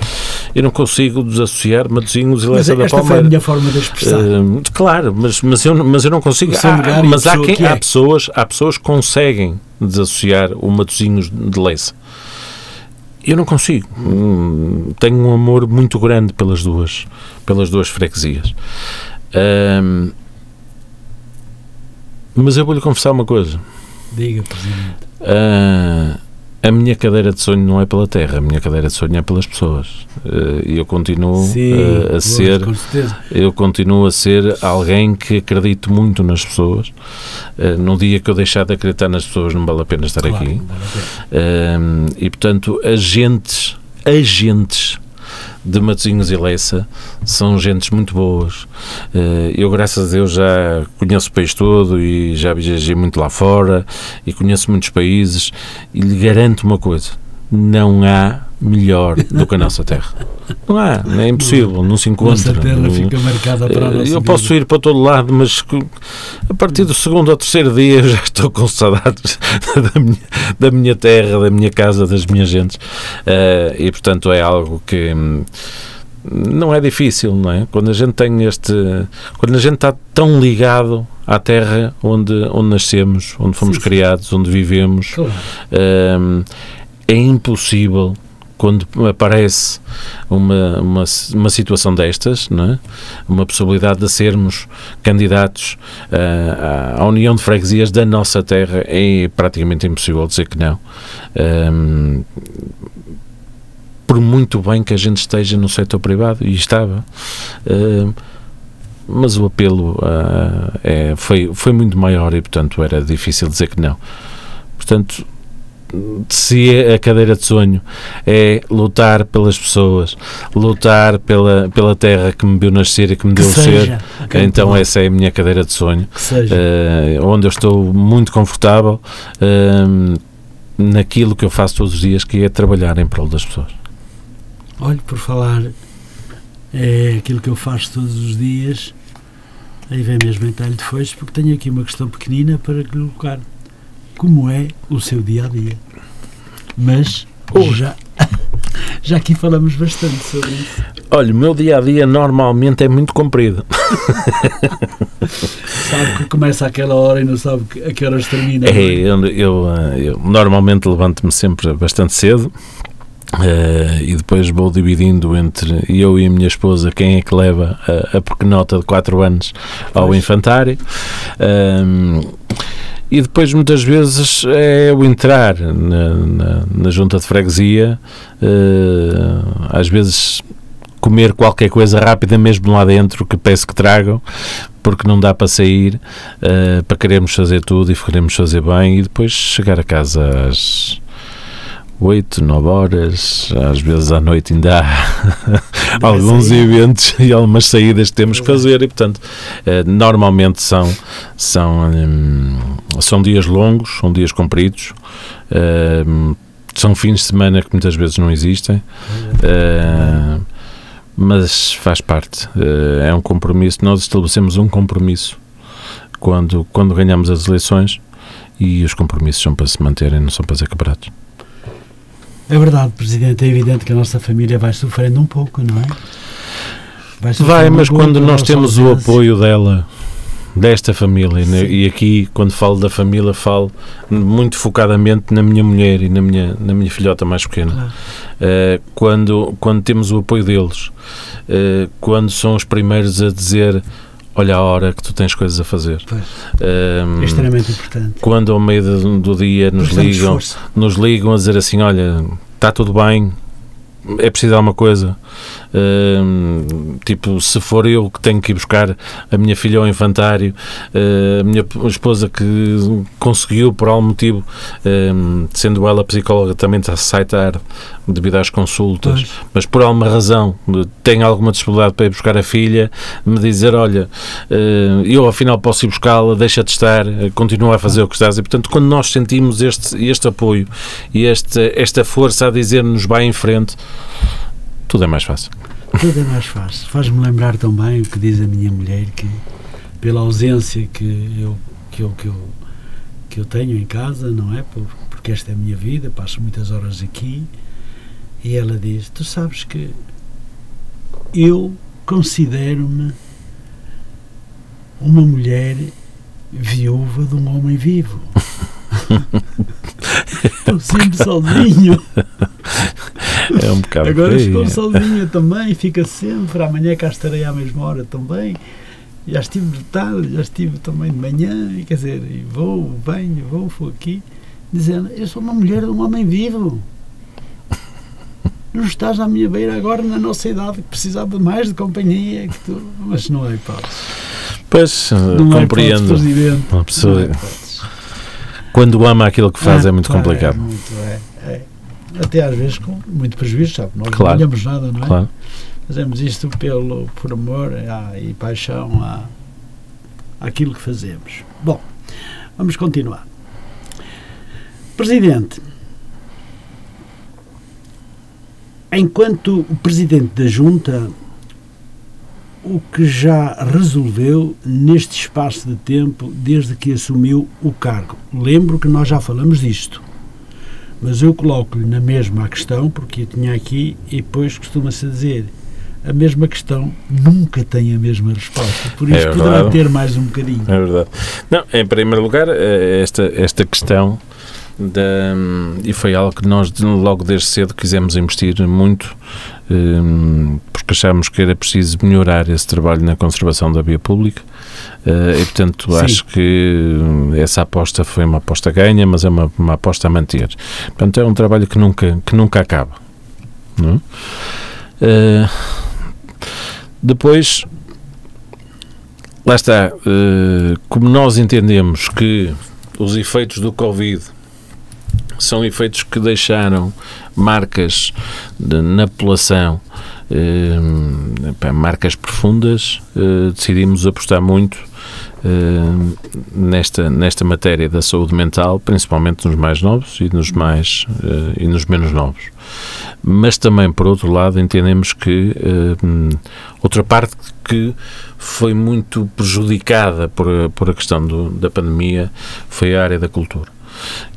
eu não consigo desassociar Matosinhos e Leça da Palmeira. Esta foi a minha forma de expressar. Uh, claro, mas, mas, eu, mas eu não consigo. Há, mas há, quem, que é. há, pessoas, há pessoas que conseguem desassociar o Matosinhos de Leça. Eu não consigo. Hum, tenho um amor muito grande pelas duas, pelas duas freguesias. Um, mas eu vou-lhe confessar uma coisa. Diga, Presidente. Uh, a minha cadeira de sonho não é pela terra, a minha cadeira de sonho é pelas pessoas. Eh, e eu continuo Sim, uh, a ser, eu continuo a ser alguém que acredito muito nas pessoas. Uh, no dia que eu deixar de acreditar nas pessoas, não vale a pena estar claro, aqui. Vale e portanto, agentes, agentes de Matosinhos e Leça são gentes muito boas. Eh, eu, graças a Deus, já conheço o país todo e já viajei muito lá fora e conheço muitos países e lhe garanto uma coisa: não há melhor do que a nossa terra. Não há, é impossível, não se encontra. Nossa terra fica marcada para a nossa Eu posso ir para todo lado, mas a partir do segundo ou terceiro dia eu já estou com saudades da minha, da minha terra, da minha casa, das minhas gentes. Uh, e portanto é algo que hum, não é difícil, não é? Quando a gente tem este. Quando a gente está tão ligado à terra onde, onde nascemos, onde fomos sim, criados, onde vivemos, claro. uh, é impossível quando aparece uma, uma, uma situação destas, é? uma possibilidade de sermos candidatos uh, à União de Freguesias da nossa terra, é praticamente impossível dizer que não. Um, por muito bem que a gente esteja no setor privado, e estava. Mas o apelo uh, é, foi, foi muito maior e, portanto, era difícil dizer que não. Portanto, se a cadeira de sonho é lutar pelas pessoas, lutar pela, pela terra que me viu nascer e que me que deu seja, ser, então essa é a minha cadeira de sonho, uh, onde eu estou muito confortável uh, naquilo que eu faço todos os dias, que é trabalhar em prol das pessoas. Olhe, por falar, é aquilo que eu faço todos os dias, aí vem mesmo em talho de foice, porque tenho aqui uma questão pequenina para colocar como é o seu dia a dia. Mas oh. já, já aqui falamos bastante sobre isso. Olha, o meu dia a dia normalmente é muito comprido. sabe que começa àquela hora e não sabe a que horas termina. É, é? eu, eu, eu normalmente levanto-me sempre bastante cedo. Uh, e depois vou dividindo entre eu e a minha esposa quem é que leva a, a pequenota de 4 anos ao pois. infantário. Uh, e depois muitas vezes é o entrar na, na, na junta de freguesia, uh, às vezes comer qualquer coisa rápida mesmo lá dentro que peço que tragam, porque não dá para sair, uh, para querermos fazer tudo e queremos fazer bem e depois chegar a casa às 8, 9 horas, às vezes à noite ainda há alguns eventos e algumas saídas que temos que fazer e, portanto, eh, normalmente são, são, hum, são dias longos, são dias compridos, hum, são fins de semana que muitas vezes não existem, hum, mas faz parte, é um compromisso, nós estabelecemos um compromisso quando, quando ganhamos as eleições e os compromissos são para se manterem, não são para ser quebrados. É verdade, Presidente. É evidente que a nossa família vai sofrendo um pouco, não é? Vai, vai mas quando nós temos o apoio dela, desta família, né? e aqui, quando falo da família, falo muito focadamente na minha mulher e na minha, na minha filhota mais pequena. Claro. Uh, quando, quando temos o apoio deles, uh, quando são os primeiros a dizer olha a hora que tu tens coisas a fazer. Um, é extremamente importante. Quando ao meio do, do dia nos ligam, nos ligam a dizer assim, olha, está tudo bem, é preciso alguma coisa. Uh, tipo, se for eu que tenho que ir buscar a minha filha ao infantário, uh, a minha esposa que conseguiu por algum motivo, uh, sendo ela psicóloga, também está a aceitar devido às consultas, pois. mas por alguma razão tem alguma disponibilidade para ir buscar a filha, me dizer: Olha, eh, eu afinal posso ir buscá-la, deixa de estar, continua a fazer o que estás. E portanto, quando nós sentimos este, este apoio e este, esta força a dizer-nos vai em frente tudo é mais fácil. Tudo é mais fácil. Faz-me lembrar também o que diz a minha mulher, que pela ausência que eu, que eu, que eu, que eu tenho em casa, não é? Porque esta é a minha vida, passo muitas horas aqui, e ela diz: Tu sabes que eu considero-me uma mulher viúva de um homem vivo. Estou sempre sozinho. É um bocado Agora estou sozinha também, fica sempre. Amanhã cá estarei à mesma hora também. Já estive de tarde, já estive também de manhã. Quer dizer, vou, venho, vou, vou aqui. Dizendo, eu sou uma mulher de um homem vivo. Estás à minha beira agora na nossa idade que precisava mais de companhia que tu. Mas não é hipótese. Pois, não é compreendo. É uma pessoa. É quando ama aquilo que faz é, é muito complicado. É, muito, é, até às vezes com muito prejuízo, sabe? Nós claro. não ganhamos nada, não é? Claro. Fazemos isto pelo, por amor ah, e paixão à, àquilo que fazemos. Bom, vamos continuar. Presidente, enquanto o Presidente da Junta, o que já resolveu neste espaço de tempo desde que assumiu o cargo? Lembro que nós já falamos disto mas eu coloco-lhe na mesma a questão, porque eu tinha aqui, e depois costuma-se dizer a mesma questão nunca tem a mesma resposta. Por isso é poderá ter mais um bocadinho. É verdade. Não, em primeiro lugar, eh, esta, esta questão da, e foi algo que nós logo desde cedo quisemos investir muito um, porque achámos que era preciso melhorar esse trabalho na conservação da via pública uh, e portanto Sim. acho que essa aposta foi uma aposta ganha mas é uma, uma aposta a manter portanto é um trabalho que nunca, que nunca acaba não? Uh, depois lá está uh, como nós entendemos que os efeitos do Covid são efeitos que deixaram marcas de, na população, eh, marcas profundas, eh, decidimos apostar muito eh, nesta, nesta matéria da saúde mental, principalmente nos mais novos e nos mais eh, e nos menos novos. Mas também, por outro lado, entendemos que eh, outra parte que foi muito prejudicada por, por a questão do, da pandemia foi a área da cultura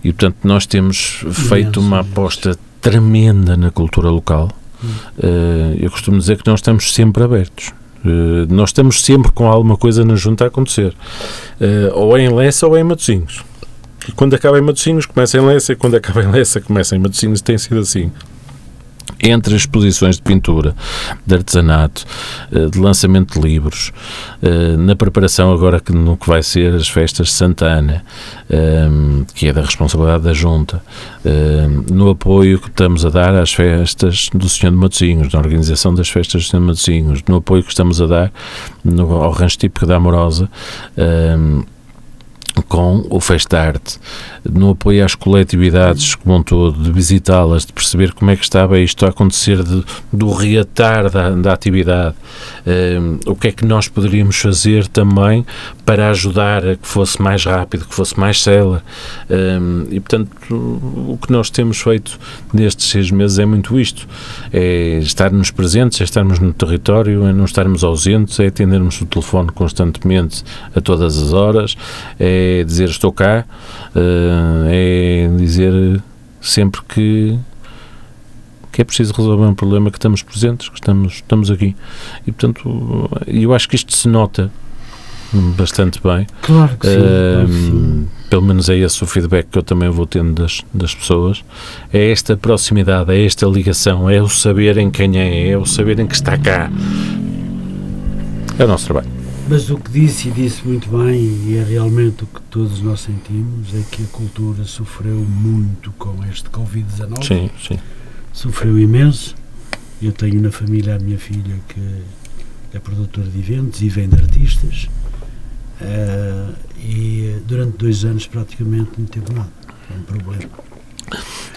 e, portanto, nós temos feito uma aposta tremenda na cultura local. Uh, eu costumo dizer que nós estamos sempre abertos. Uh, nós estamos sempre com alguma coisa na junta a acontecer. Uh, ou é em Lessa ou é em Matosinhos. quando acaba em Matosinhos, começa em Lessa, e quando acaba em Lessa, começa em Matosinhos. Tem sido assim entre exposições de pintura, de artesanato, eh, de lançamento de livros, eh, na preparação agora no que vai ser as festas de Santa Ana, ehm, que é da responsabilidade da Junta, ehm, no apoio que estamos a dar às festas do Senhor de Matosinhos, na organização das festas do Senhor de Matosinhos, no apoio que estamos a dar ao rancho típico da Amorosa, ehm, com o Festarte, no apoio às coletividades como um todo, de visitá-las, de perceber como é que estava isto a acontecer, de, do reatar da, da atividade, um, o que é que nós poderíamos fazer também para ajudar a que fosse mais rápido, que fosse mais célere. Um, e, portanto, o que nós temos feito nestes seis meses é muito isto: é estarmos presentes, é estarmos no território, é não estarmos ausentes, é atendermos o telefone constantemente a todas as horas, é dizer estou cá, uh, é dizer sempre que que é preciso resolver um problema que estamos presentes, que estamos, estamos aqui. E, portanto, eu acho que isto se nota bastante bem. Claro que sim. Uh, claro que sim. Pelo menos é esse o feedback que eu também vou tendo das, das pessoas. É esta proximidade, é esta ligação, é o saberem quem é, é o saberem que está cá. É o nosso trabalho. Mas o que disse e disse muito bem, e é realmente o que todos nós sentimos, é que a cultura sofreu muito com este Covid-19. Sim, sim. Sofreu imenso. Eu tenho na família a minha filha que é produtora de eventos e vende artistas. Uh, e durante dois anos praticamente não teve nada. É um problema.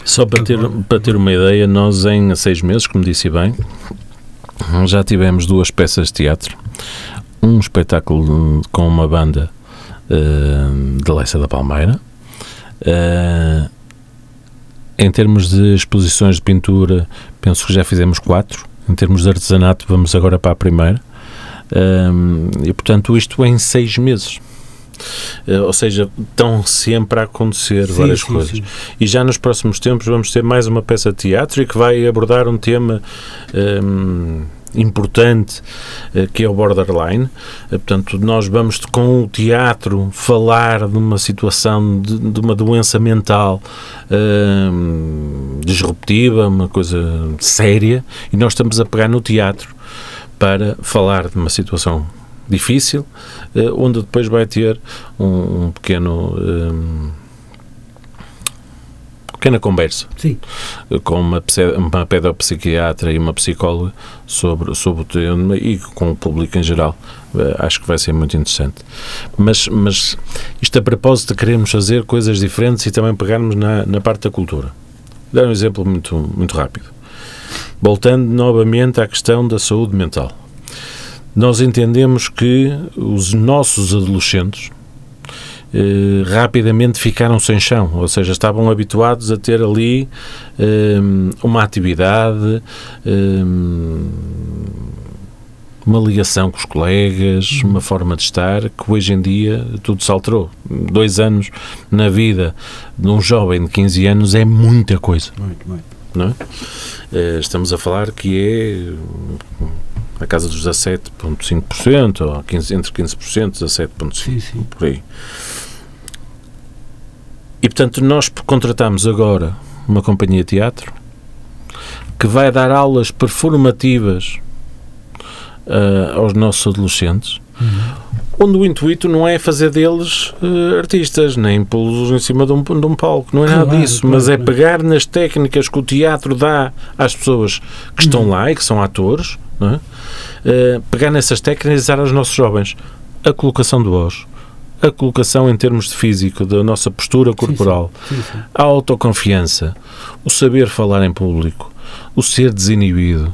Só para ter, para ter uma ideia, nós em seis meses, como disse bem, já tivemos duas peças de teatro, um espetáculo com uma banda uh, de Leça da Palmeira. Uh, em termos de exposições de pintura, penso que já fizemos quatro. Em termos de artesanato, vamos agora para a primeira. Um, e, portanto, isto em seis meses. Uh, ou seja, estão sempre a acontecer sim, várias sim, coisas. Sim. E já nos próximos tempos vamos ter mais uma peça de teatro e que vai abordar um tema um, importante uh, que é o borderline. Uh, portanto, nós vamos com o teatro falar de uma situação, de, de uma doença mental disruptiva, uma coisa séria, e nós estamos a pegar no teatro para falar de uma situação difícil, eh, onde depois vai ter um, um pequeno. Um, pequena conversa Sim. Com uma, uma pedopsiquiatra e uma psicóloga sobre, sobre o tema e com o público em geral. Eh, acho que vai ser muito interessante. Mas, mas isto a propósito de queremos fazer coisas diferentes e também pegarmos na, na parte da cultura. Vou dar um exemplo muito, muito rápido. Voltando novamente à questão da saúde mental. Nós entendemos que os nossos adolescentes eh, rapidamente ficaram sem chão, ou seja, estavam habituados a ter ali eh, uma atividade, eh, uma ligação com os colegas, uma forma de estar, que hoje em dia tudo se alterou. Dois anos na vida de um jovem de 15 anos é muita coisa. Muito, muito. Não é? Eh, estamos a falar que é na casa dos 17,5% ou 15, entre 15% e 17,5% por aí. E portanto nós contratamos agora uma companhia de teatro que vai dar aulas performativas uh, aos nossos adolescentes, uhum onde o intuito não é fazer deles uh, artistas, nem pô-los em cima de um, de um palco, não é claro, nada disso, claro, mas é pegar nas técnicas que o teatro dá às pessoas que estão uhum. lá e que são atores, é? uh, pegar nessas técnicas e dar aos nossos jovens a colocação de voz, a colocação em termos de físico, da nossa postura corporal, sim, sim. Sim, a autoconfiança, o saber falar em público, o ser desinibido.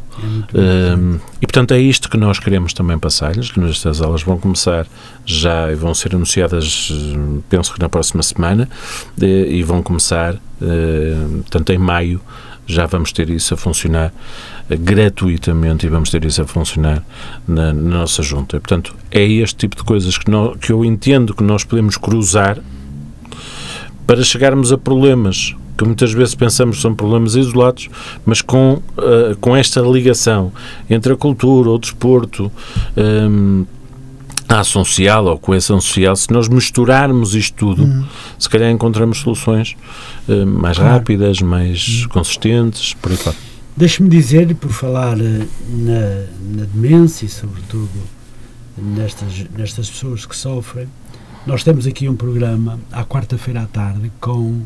É um, e, portanto, é isto que nós queremos também passar-lhes. Estas aulas vão começar já e vão ser anunciadas, penso que na próxima semana, e vão começar, uh, tanto em maio, já vamos ter isso a funcionar uh, gratuitamente e vamos ter isso a funcionar na, na nossa junta. E, portanto, é este tipo de coisas que, nós, que eu entendo que nós podemos cruzar para chegarmos a problemas que muitas vezes pensamos que são problemas isolados, mas com, uh, com esta ligação entre a cultura, o desporto, um, a ação social ou coesão social, se nós misturarmos isto tudo, uhum. se calhar encontramos soluções uh, mais claro. rápidas, mais uhum. consistentes, por aí fora. Deixe-me dizer, por falar uh, na, na demência e, sobretudo, nestas, nestas pessoas que sofrem, nós temos aqui um programa à quarta-feira à tarde com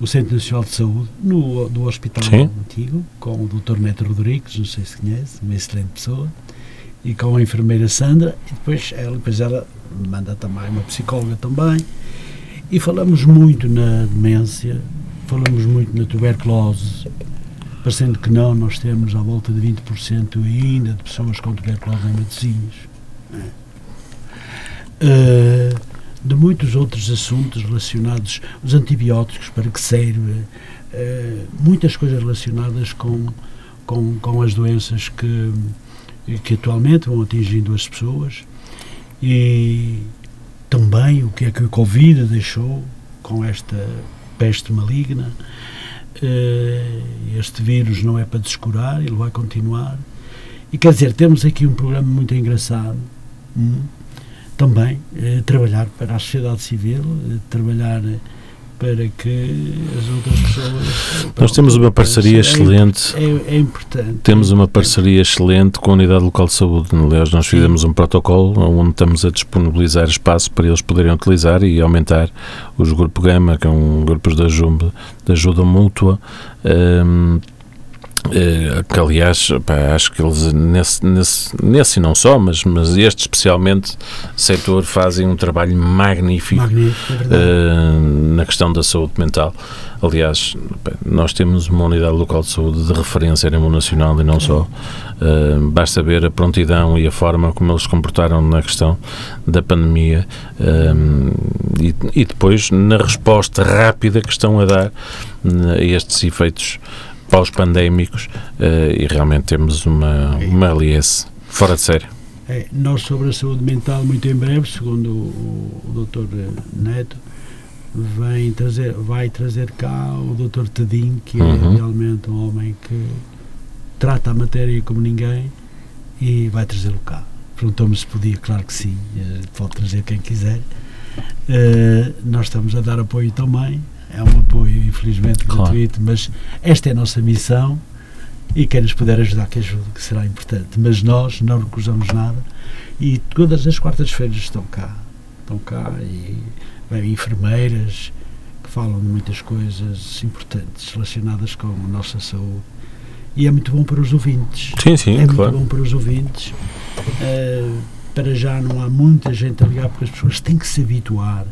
o Centro Nacional de Saúde, no, do Hospital Sim. Antigo, com o Dr. Neto Rodrigues, não sei se conhece, uma excelente pessoa, e com a enfermeira Sandra, e depois ela, depois ela manda também uma psicóloga também, E falamos muito na demência, falamos muito na tuberculose, parecendo que não, nós temos à volta de 20% ainda de pessoas com tuberculose em Matosinhos. Uh, de muitos outros assuntos relacionados, os antibióticos, para que serve, uh, muitas coisas relacionadas com, com, com as doenças que, que atualmente vão atingindo as pessoas e também o que é que o Covid deixou com esta peste maligna eh, este vírus não é para descurar, ele vai continuar. E quer dizer, temos aqui um programa muito engraçado. Hum, também eh, trabalhar para a sociedade civil, eh, trabalhar para que as outras pessoas. Nós temos uma parceria é, excelente. É, é, importante. Temos uma parceria excelente com a Unidade Local de Saúde. Aliás, nós fizemos um protocolo onde estamos a disponibilizar espaço para eles poderem utilizar e aumentar os Grupo Gama, que é um grupo de ajuda, de ajuda mútua. Um, que aliás, pá, acho que eles nesse, nesse, nesse e não só, mas, mas este especialmente setor fazem um trabalho magnífico, magnífico uh, na questão da saúde mental. Aliás, nós temos uma unidade local de saúde de referência a nível nacional e não só. Uh, basta ver a prontidão e a forma como eles se comportaram na questão da pandemia e, e depois na resposta rápida que estão a dar a estes efeitos pós-pandémicos uh, e realmente temos uma, uma aliança fora de série. É, nós sobre a saúde mental, muito em breve, segundo o, o Dr. Neto, vem trazer, vai trazer cá o Dr. Tedim, que é uhum. é realmente um homem que trata a matéria como ninguém e vai trazê-lo cá. Perguntou-me se podia, claro que sim, uh, pode trazer quem quiser. Uh, nós estamos a dar apoio também é um apoio, infelizmente, claro. gratuito, mas esta é a nossa missão e quem nos puder ajudar, que ajude, que será importante. Mas nós não recusamos nada e todas as quartas-feiras estão cá. Estão cá e bem, enfermeiras que falam de muitas coisas importantes relacionadas com a nossa saúde. E é muito bom para os ouvintes. Sim, sim, é claro. muito bom para os ouvintes. Uh, para já não há muita gente a ligar porque as pessoas têm que se habituar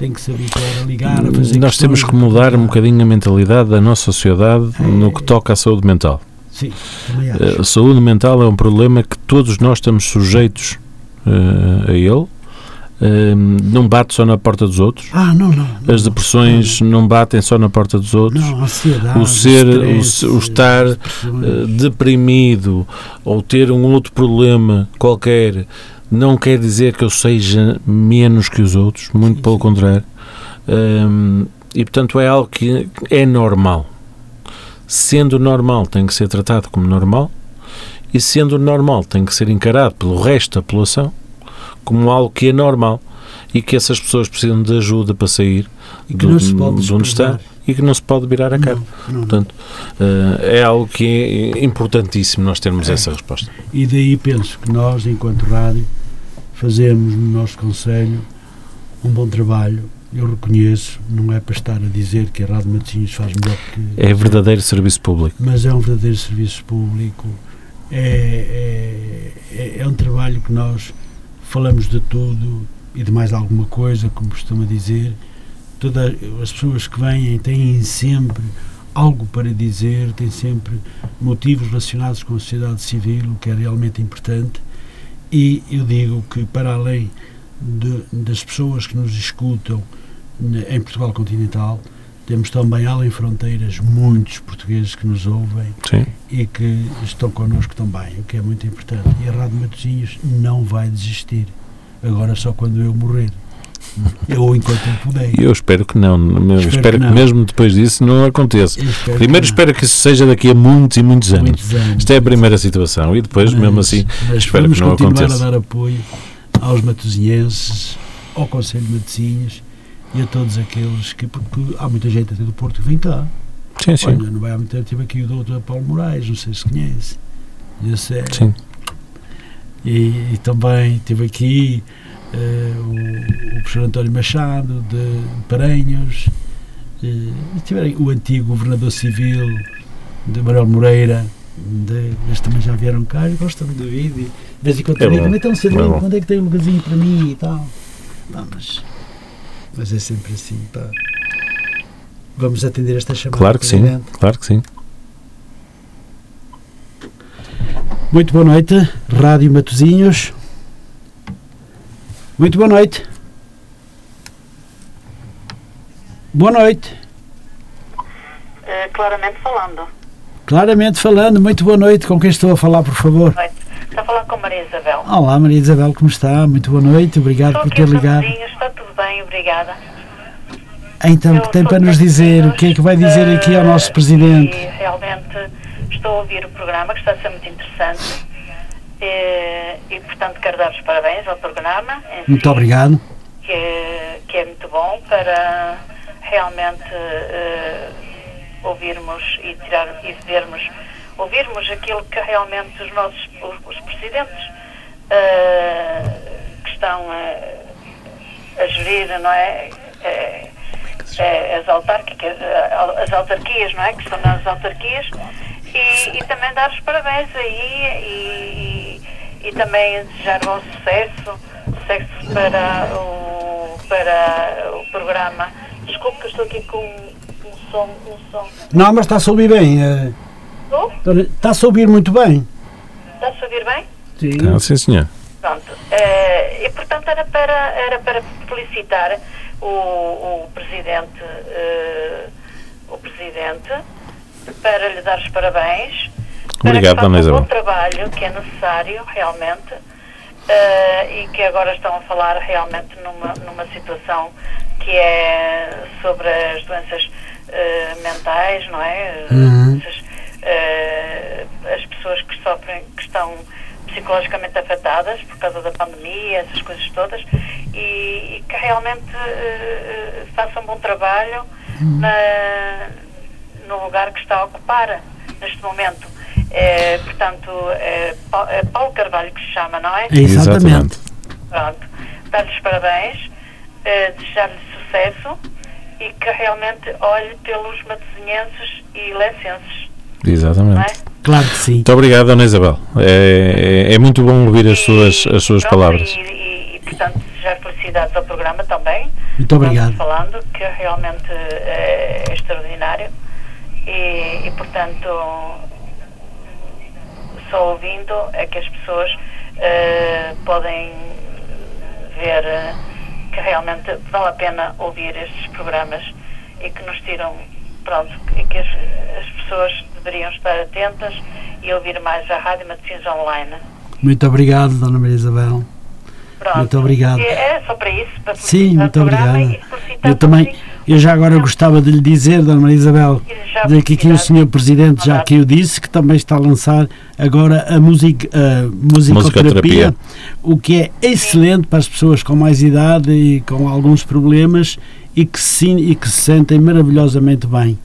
tem que se habituar a ligar, a fazer Nós temos que mudar um bocadinho a mentalidade da nossa sociedade é, no que toca à saúde mental. Sim, também acho. Eh, a saúde mental é um problema que todos nós estamos sujeitos uh, a ele. Uh, não bate só na porta dos outros. Ah, não, não. não As depressões não, não. batem só na porta dos outros. Não, a ansiedade, o ser, o, o, estar uh, deprimido ou ter um outro problema qualquer não quer dizer que eu seja menos que os outros, muito sim, pelo sim. contrário. Um, e portanto é algo que é normal. Sendo normal, tem que ser tratado como normal, e sendo normal, tem que ser encarado pelo resto da população como algo que é normal e que essas pessoas precisam de ajuda para sair do, de onde está e que não se pode virar a cara. Não, não, Portanto, uh, é algo que é importantíssimo nós termos é. essa resposta. E daí penso que nós, enquanto rádio, fazemos no nosso Conselho um bom trabalho. Eu reconheço, não é para estar a dizer que a Rádio Matosinhos faz melhor que. É verdadeiro serviço público. Mas é um verdadeiro serviço público. É, é, é um trabalho que nós falamos de tudo e de mais alguma coisa, como costuma dizer. Todas as pessoas que vêm têm sempre algo para dizer, têm sempre motivos relacionados com a sociedade civil, o que é realmente importante. E eu digo que, para além de, das pessoas que nos escutam em Portugal continental, temos também, além fronteiras, muitos portugueses que nos ouvem Sim. e que estão connosco também, o que é muito importante. E a Rádio Matosinhos não vai desistir. Agora só quando eu morrer. Eu enquanto eu puder. Eu espero que não. Espero, espero que, que, mesmo depois disso não aconteça. Espero Primeiro que espero que isso seja daqui a muitos e muitos anos. Muitos anos. Isto é a primeira situação. E depois, mas, mesmo assim, espero que não continuar aconteça. a dar apoio aos matosinhenses, ao Conselho de Matosinhos e a todos aqueles que. Porque há muita gente até do Porto que vem cá. Sim, sim. Olha, não vai há muito tempo. Tive aqui o doutor Paulo Moraes, não sei se conhece. Esse é, sim. E, e também tive aqui o, o, professor António Machado, de Paranhos, uh, tiveram o antigo governador civil de Manuel Moreira, de, eles também já vieram cá e gostam do vídeo. De vez em quando é também estão cedo, é quando é que tem um lugarzinho para mim e tal. Não, mas Mas é sempre assim, pá. Vamos atender esta chamada. Claro que sim, claro que sim. Muito boa noite, Rádio Matozinhos. Muito boa noite. Boa noite. Eh, claramente falando. Claramente falando, muito boa noite. Com quem estou a falar, por favor? Noite. Está a falar com Maria Isabel. Olá, Maria Isabel, como está? Muito boa noite, obrigado Estou por ter ligado. está tudo bem, obrigada. Então, o que tem para nos dizer? O que é que vai dizer aqui ao nosso Presidente? Realmente estou a ouvir o programa, que está a ser muito interessante. E, e, portanto, quero dar os parabéns ao programa. em si, Muito obrigado. Que, que é muito bom para realmente eh, ouvirmos e tirar e vermos, ouvirmos aquilo que realmente os nossos os, os presidentes eh, que estão eh, a gerir, não é? Eh, eh, as, autárquicas, eh, as autarquias, não é? Que estão nas autarquias e, e também dar os parabéns aí e, e, também desejar bom sucesso, sucesso para o, para o programa. Desculpe que eu estou aqui com um som, um som. Não, mas está-se a ouvir bem. eh, Estou? Está-se a ouvir muito bem. Está-se a ouvir bem? Sim. Ah, sim, senhor. Pronto. Eh, e portanto era para, era para felicitar o, o presidente, eh, o presidente, para lhe dar os parabéns. Obrigado, para que Dona faça um Isabel. bom trabalho que é necessário realmente eh, e que agora estão a falar realmente numa, numa situação que é sobre as doenças eh, mentais, não é? Uhum. Doenças, eh, as pessoas que sofrem, que estão psicologicamente afetadas por causa da pandemia, essas coisas todas, e, e que realmente eh, façam um bom trabalho na- no lugar que está a ocupar neste momento. É, portanto, é, é Paulo Carvalho que se chama, não é? Exatamente. Pronto. Dar-lhes parabéns, eh, desejar-lhe sucesso e que realmente olhe pelos matosinhenses e lecenses, não é? Exatamente. Claro que sim. Muito obrigado, Dona Isabel. É, é, é muito bom ouvir as suas, as suas pronto, palavras. E, e, e, portanto, desejar felicidades ao programa também. Muito obrigado. Estamos falando que realmente é extraordinário e, e, portanto, só ouvindo é que as pessoas eh, podem ver eh, que realmente vale a pena ouvir estes programas e que nos tiram, pronto, e que as, as pessoas deveriam estar atentas e ouvir mais a Rádio Matosinhos Online. Muito obrigado, Dona Maria Isabel. Pronto. Muito obrigado. E É só para isso, para Sim, muito obrigado. Eu também, eu já agora gostava de lhe dizer, Dona Maria Isabel, de que aqui o. Sr. Presidente já aqui o disse, que também está a lançar agora a, music, a musicoterapia, Musicoterapia. o que é excelente para as pessoas com mais idade e com alguns problemas e que se, e que se sentem maravilhosamente bem.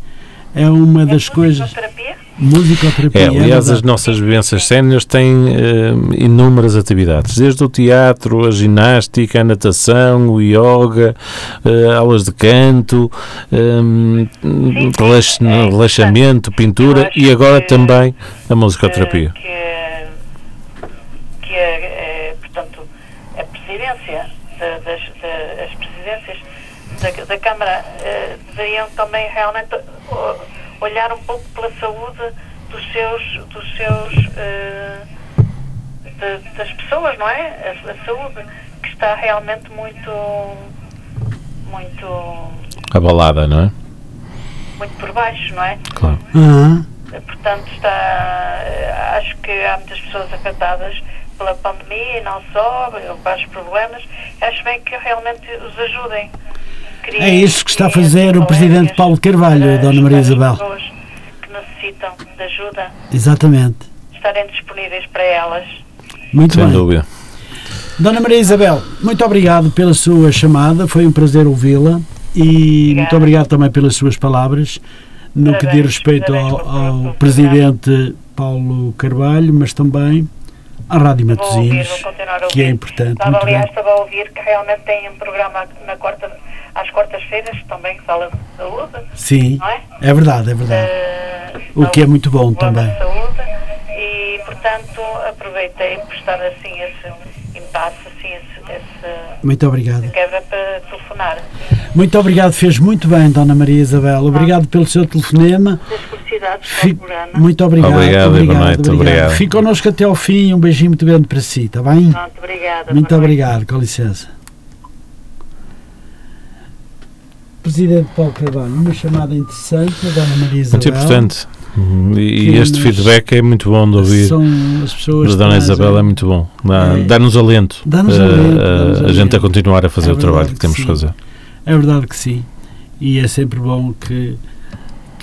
É uma das coisas. Musicoterapia? Musicoterapia. É, aliás, as nossas vivências séniores têm eh, inúmeras atividades, desde o teatro, a ginástica, a natação, o yoga, eh, aulas de canto, eh, relax- é relaxamento, pintura e agora que- também a musicoterapia. Que, é- que é, é, portanto, a presidência, da- das, da- as presidências da, da Câmara eh, deveriam também realmente o- olhar um pouco pela saúde dos seus, dos seus eh, de- das pessoas, não é? A, a saúde que está realmente muito muito Abalada, não é? muito por baixo, não é? Claro. Aham. Portanto, está, acho que há muitas pessoas afetadas pela pandemia e não só, vários problemas. Acho bem que realmente os ajudem. É isso que está a fazer o Presidente Paulo Carvalho, Dona Maria Isabel. pessoas que necessitam de ajuda, Exatamente. estarem disponíveis para elas. Muito Sem bem. dúvida. Dona Maria Isabel, muito obrigado pela sua chamada, foi um prazer ouvi-la e Obrigada. muito obrigado também pelas suas palavras no que diz Parabéns, respeito parabéns ao, ao Presidente Paulo Carvalho, mas também à Rádio Vou ouvir, Matosinhos, vou que é importante. Estava, Muito aliás, bem. estava a ouvir que realmente tem um programa na quarta, às quartas-feiras também que fala de saúde, Sim, é? é verdade, é verdade. Eh, O que é muito bom também. de saúde e, portanto, aproveitei por estar assim esse passe assim esse, esse Muito obrigado. quebra para telefonar. Muito obrigado, fez muito bem, Dona Maria Isabel. Obrigado pelo seu telefonema. Muitas felicidades para Fi- o programa. Muito obrigado. Obrigado e boa noite, obrigado. Fique connosco até ao fim. Um beijinho muito grande para si, está bem? Pronto, obrigada. Muito noite. obrigado, com licença. Presidente Paulo Carvalho, uma chamada interessante da Dona Maria Isabel. Muito importante. E, Que este feedback é muito bom de ouvir. São as pessoas Da Dona Isabel é muito bom. Dá- É. Dá-nos alento. Dá-nos eh, alento, eh, dá-nos a alento. gente a continuar a fazer É o trabalho verdade que temos que que fazer. É verdade que sim. E é sempre bom que,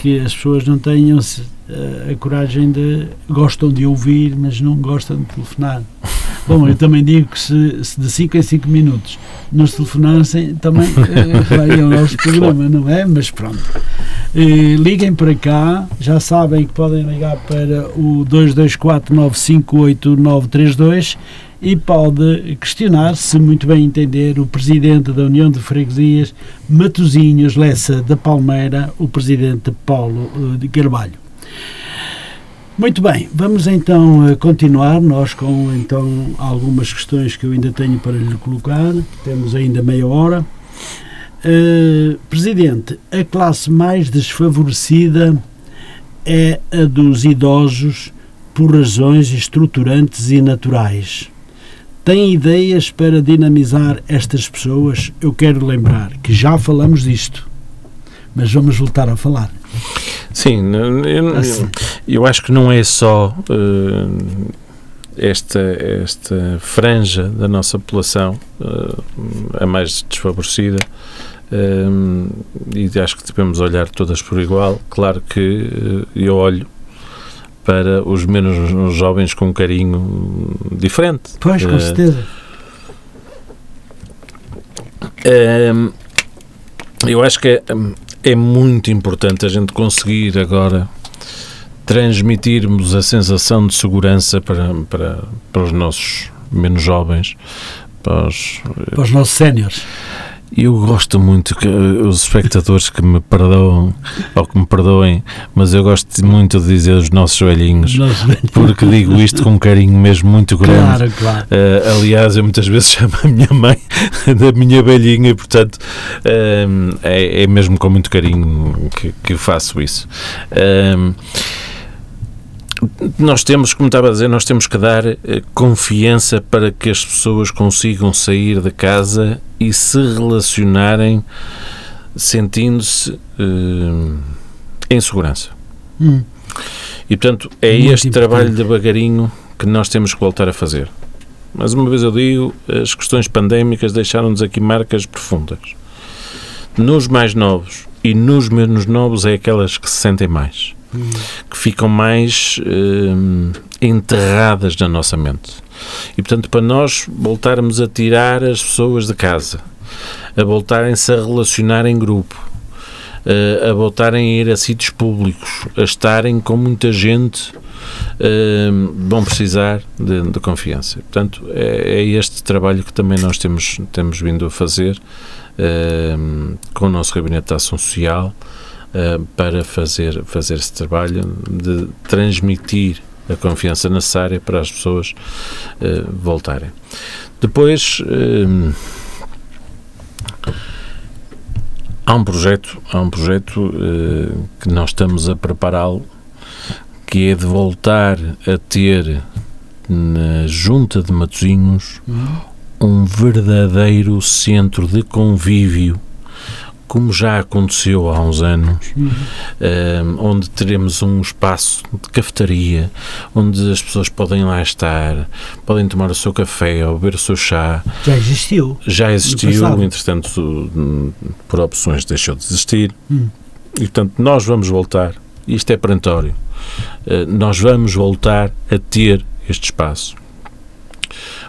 que as pessoas não tenham eh, a coragem de. gostam de ouvir, mas não gostam de telefonar. Bom, eu também digo que se, se de 5 em 5 minutos nos telefonassem, também eh, vai ao nosso programa, não é? Mas pronto. Eh, liguem para cá, já sabem que podem ligar para o 224-958-932 e pode questionar, se muito bem entender, o presidente da União de Freguesias, Matosinhos Lessa da Palmeira, o presidente Paulo eh, de Carvalho. Muito bem, vamos então eh, continuar, nós com então algumas questões que eu ainda tenho para lhe colocar, temos ainda meia hora. Eh, presidente, a classe mais desfavorecida é a dos idosos por razões estruturantes e naturais. Tem ideias para dinamizar estas pessoas? Eu quero lembrar que já falamos disto, mas vamos voltar a falar. Sim, eu, Assim. eu acho que não é só eh, esta, esta franja da nossa população eh, a mais desfavorecida. eh, e acho que devemos olhar todas por igual. Claro que eh, eu olho para os menos jovens com um carinho diferente. Pois, com Eh, certeza. Ehm, eu acho que é, é muito importante a gente conseguir agora transmitirmos a sensação de segurança para, para, para os nossos menos jovens. Para os, Para os nossos séniores. Eu gosto muito que eh, os espectadores que me perdoam ou que me perdoem, mas eu gosto muito de dizer os nossos velhinhos, velhinhos. porque digo isto com um carinho mesmo muito grande. Claro, claro. Uh, aliás, eu muitas vezes chamo a minha mãe da minha velhinha e, portanto, um, é, é mesmo com muito carinho que, que faço isso. Um, nós temos, como estava a dizer, nós temos que dar eh, confiança para que as pessoas consigam sair de casa e se relacionarem sentindo-se eh, em segurança. Hum. E, portanto, é Muito este importante. trabalho devagarinho que nós temos que voltar a fazer. Mais uma vez eu digo, as questões pandémicas deixaram-nos aqui marcas profundas. Nos mais novos e nos menos novos é aquelas que se sentem mais, que ficam mais hum, enterradas na nossa mente. E, portanto, para nós voltarmos a tirar as pessoas de casa, a voltarem-se a relacionar em grupo, eh, a voltarem a ir a sítios públicos, a estarem com muita gente, eh, vão precisar de, de confiança. Portanto, é, é este trabalho que também nós temos, temos vindo a fazer eh, com o nosso Gabinete de Ação Social eh, para fazer, fazer esse trabalho de transmitir a confiança necessária para as pessoas eh, voltarem. Depois, eh, há um projeto, há um projeto eh, que nós estamos a prepará-lo, que é de voltar a ter na Junta de Matosinhos um verdadeiro centro de convívio, como já aconteceu há uns anos, eh, onde teremos um espaço de cafetaria, onde as pessoas podem lá estar, podem tomar o seu café ou beber o seu chá, Já existiu. já existiu, entretanto, hum, por opções deixou de existir. Hum. E, portanto, nós vamos voltar, isto é perentório, eh, nós vamos voltar a ter este espaço.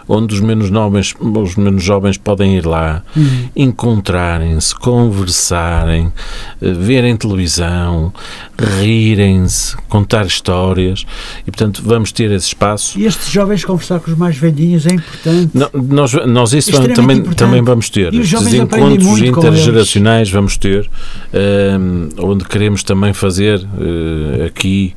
Onde os menos, jovens, os menos jovens podem ir lá, Hum. encontrarem-se, conversarem, eh, verem televisão, rirem-se, contar histórias e, portanto, vamos ter esse espaço. E estes jovens conversar com os mais velhinhos é importante. Não, nós, nós isso também, importante. também vamos ter. E os jovens Estes encontros intergeracionais vamos ter, ehm, onde queremos também fazer eh, aqui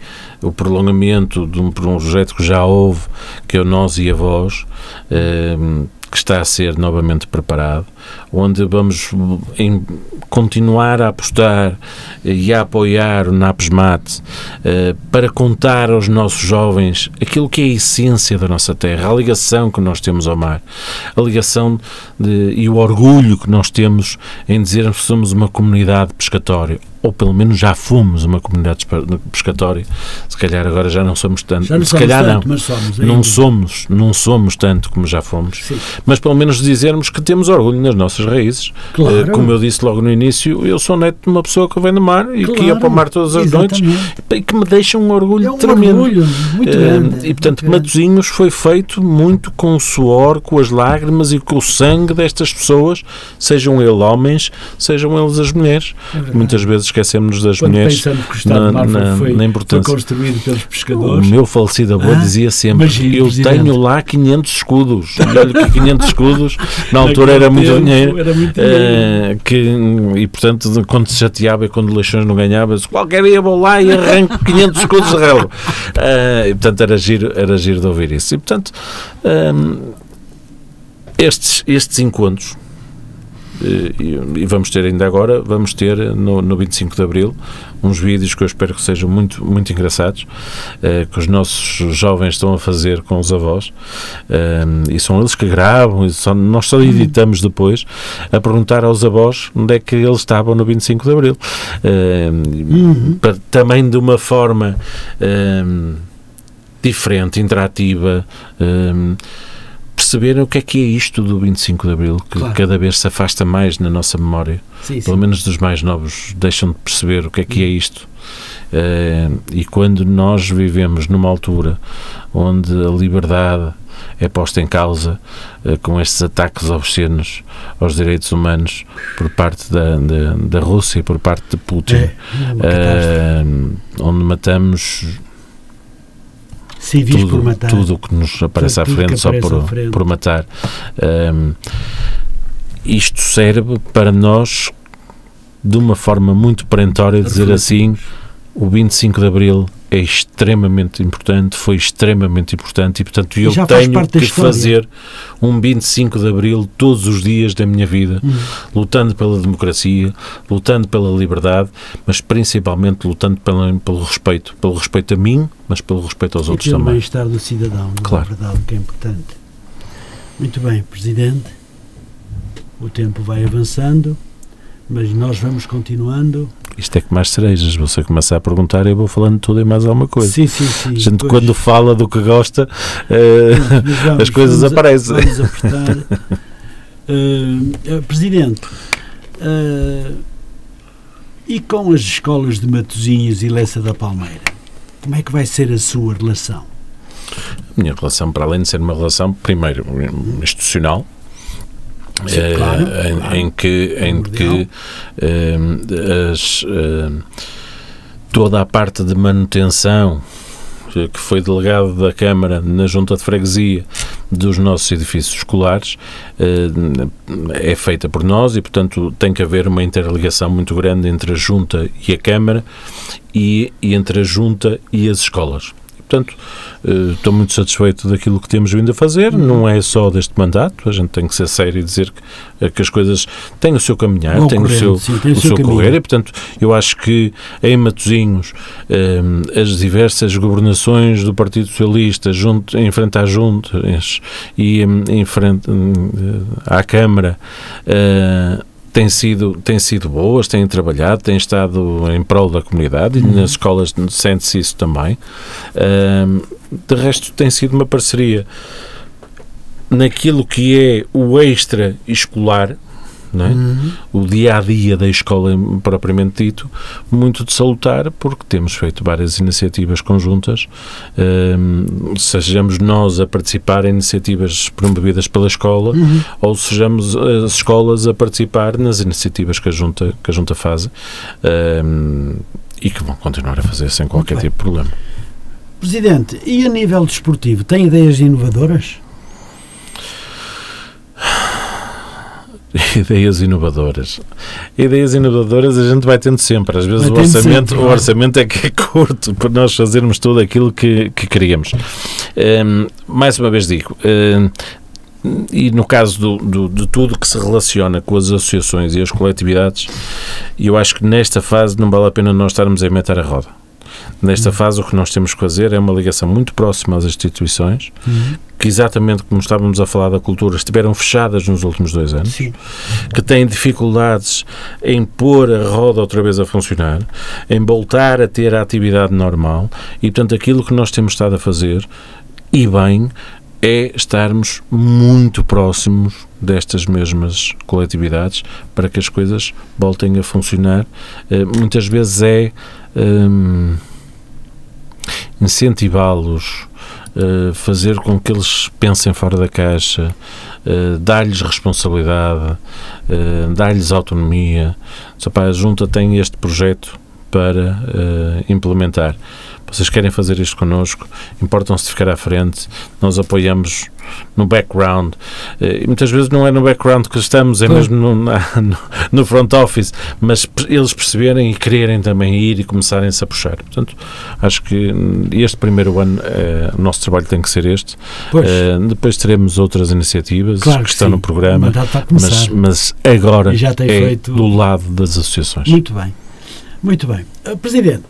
o prolongamento de um projeto que já houve, que é o Nós e a Voz, ehm, que está a ser novamente preparado, onde vamos em, continuar a apostar e a apoiar o NAPSMAT uh, para contar aos nossos jovens aquilo que é a essência da nossa terra, a ligação que nós temos ao mar, a ligação de, e o orgulho que nós temos em dizer que somos uma comunidade pescatória ou pelo menos já fomos uma comunidade pescatória. Se calhar agora já não somos tanto. Já não Se calhar tanto, não. mas somos. Não somos, não somos tanto como já fomos. Sim. Mas pelo menos dizermos que temos orgulho nas nossas raízes. Claro. Eh, Como eu disse logo no início, eu sou neto de uma pessoa que vem do mar e que ia Claro. para o mar todas as noites Exatamente. e que me deixa um orgulho É um tremendo. orgulho muito Eh, grande. E portanto, muito. Matosinhos foi feito muito com o suor, com as lágrimas e com o sangue destas pessoas, sejam eles homens, sejam eles as mulheres. É. Muitas vezes esquecemos das Quando mulheres pensamos que o Estado na- de Mar foi- na- foi, na foi importância. construído pelos O pescadores. meu falecido avô Ah, dizia sempre: imagine, Eu Presidente. tenho lá 500 escudos. Olha que 500 escudos, na altura era muito tempo, dinheiro. Era muito dinheiro. eh, que, e portanto, quando se chateava e quando eleições não ganhava, qualquer dia vou lá e arranco 500 escudos de relva. Eh, e portanto, era giro, era giro de ouvir isso. E portanto, ehm, estes, estes encontros. Eh, E, e vamos ter ainda agora, vamos ter no, no 25 de Abril uns vídeos que eu espero que sejam muito, muito engraçados, eh, que os nossos jovens estão a fazer com os avós, eh, e são eles que gravam, e só- nós só editamos depois, a perguntar aos avós onde é que eles estavam no 25 de Abril. Eh, Uhum. para- também de uma forma eh, diferente, interativa, eh, perceberem o que é que é isto do 25 de Abril, que Claro. cada vez se afasta mais na nossa memória Sim, sim. pelo menos dos mais novos, deixam de perceber o que é que é isto. Eh, e quando nós vivemos numa altura onde a liberdade é posta em causa eh, com estes ataques obscenos aos direitos humanos por parte da, da, da Rússia por parte de Putin, É, é eh, onde matamos Civis por tudo, matar. tudo o que nos aparece à frente só por, frente. por matar. Ahm, isto serve para nós, de uma forma muito perentória, dizer assim: o 25 de Abril é extremamente importante, foi extremamente importante e, portanto, eu tenho que fazer um 25 de Abril todos os dias da minha vida, Hum. lutando pela democracia, lutando pela liberdade, mas principalmente lutando pelo, pelo respeito, pelo respeito a mim, mas pelo respeito aos E outros pelo também. bem-estar do cidadão, não Claro. é verdade, que é importante. Muito bem, Presidente. O tempo vai avançando, mas nós vamos continuando. Isto é que mais cerejas. Você começa a perguntar e eu vou falando tudo e mais alguma coisa. Sim, sim, sim. a gente, pois. quando fala do que gosta, eh, Mas vamos- as coisas vamos a- aparecem. Vamos apertar. Eh, Presidente, eh, e com as escolas de Matosinhos e Lessa da Palmeira? Como é que vai ser a sua relação? a minha relação, para além de ser uma relação, primeiro, institucional, Sim, eh, claro, em, claro. em que, em que eh, as, eh, toda a parte de manutenção que foi delegado da Câmara na Junta de Freguesia dos nossos edifícios escolares eh, é feita por nós e, portanto, tem que haver uma interligação muito grande entre a Junta e a Câmara e entre a Junta e as escolas. Portanto, eh, estou muito satisfeito daquilo que temos vindo a fazer. Uhum. Não é só deste mandato, a gente tem que ser sério e dizer que, eh, que as coisas têm o seu caminhar, têm o seu, sim, o seu caminho. correr e, portanto, eu acho que em Matosinhos eh, as diversas governações do Partido Socialista junto, em frente às juntas e em, frente à Câmara têm sido, têm sido boas, têm trabalhado, têm estado em prol da comunidade Uhum. e nas escolas sente-se isso também. Ahm, de resto, tem sido uma parceria naquilo que é o extra escolar, é? Uhum. o dia a dia da escola propriamente dito, muito de salutar, porque temos feito várias iniciativas conjuntas, hum, sejamos nós a participar em iniciativas promovidas pela escola, Uhum. ou sejamos as escolas a participar nas iniciativas que a Junta, que a junta faz hum, e que vão continuar a fazer sem qualquer tipo de problema. Presidente, e a nível desportivo, tem ideias inovadoras? Ideias inovadoras. Ideias inovadoras a gente vai tendo sempre. Às vezes o orçamento, sempre, o orçamento é que é curto para nós fazermos tudo aquilo que, que queríamos. Hum, mais uma vez digo, hum, e no caso do, do, de tudo que se relaciona com as associações e as coletividades, eu acho que nesta fase não vale a pena nós estarmos a inventar a roda. Nesta uhum. fase, o que nós temos que fazer é uma ligação muito próxima às instituições, uhum. que, exatamente como estávamos a falar da cultura, estiveram fechadas nos últimos dois anos, Sim. que têm dificuldades em pôr a roda outra vez a funcionar, em voltar a ter a atividade normal, e, portanto, aquilo que nós temos estado a fazer, e bem, é estarmos muito próximos destas mesmas coletividades para que as coisas voltem a funcionar. Uh, muitas vezes é um, incentivá-los, uh, fazer com que eles pensem fora da caixa, uh, dar-lhes responsabilidade, dar-lhes autonomia. Só para a Junta tem este projeto para implementar vocês querem fazer isto connosco, importam-se de ficar à frente, nós apoiamos no background. Eh, e muitas vezes não é no background que estamos, é mesmo no, na, no front office, mas eles perceberem e quererem também ir e começarem-se a puxar. Portanto, acho que este primeiro ano é, o nosso trabalho tem que ser este. É, depois teremos outras iniciativas claro que, que estão sim. no programa, mas, mas, agora é feito... do lado das associações. Muito bem. Muito bem. Presidente,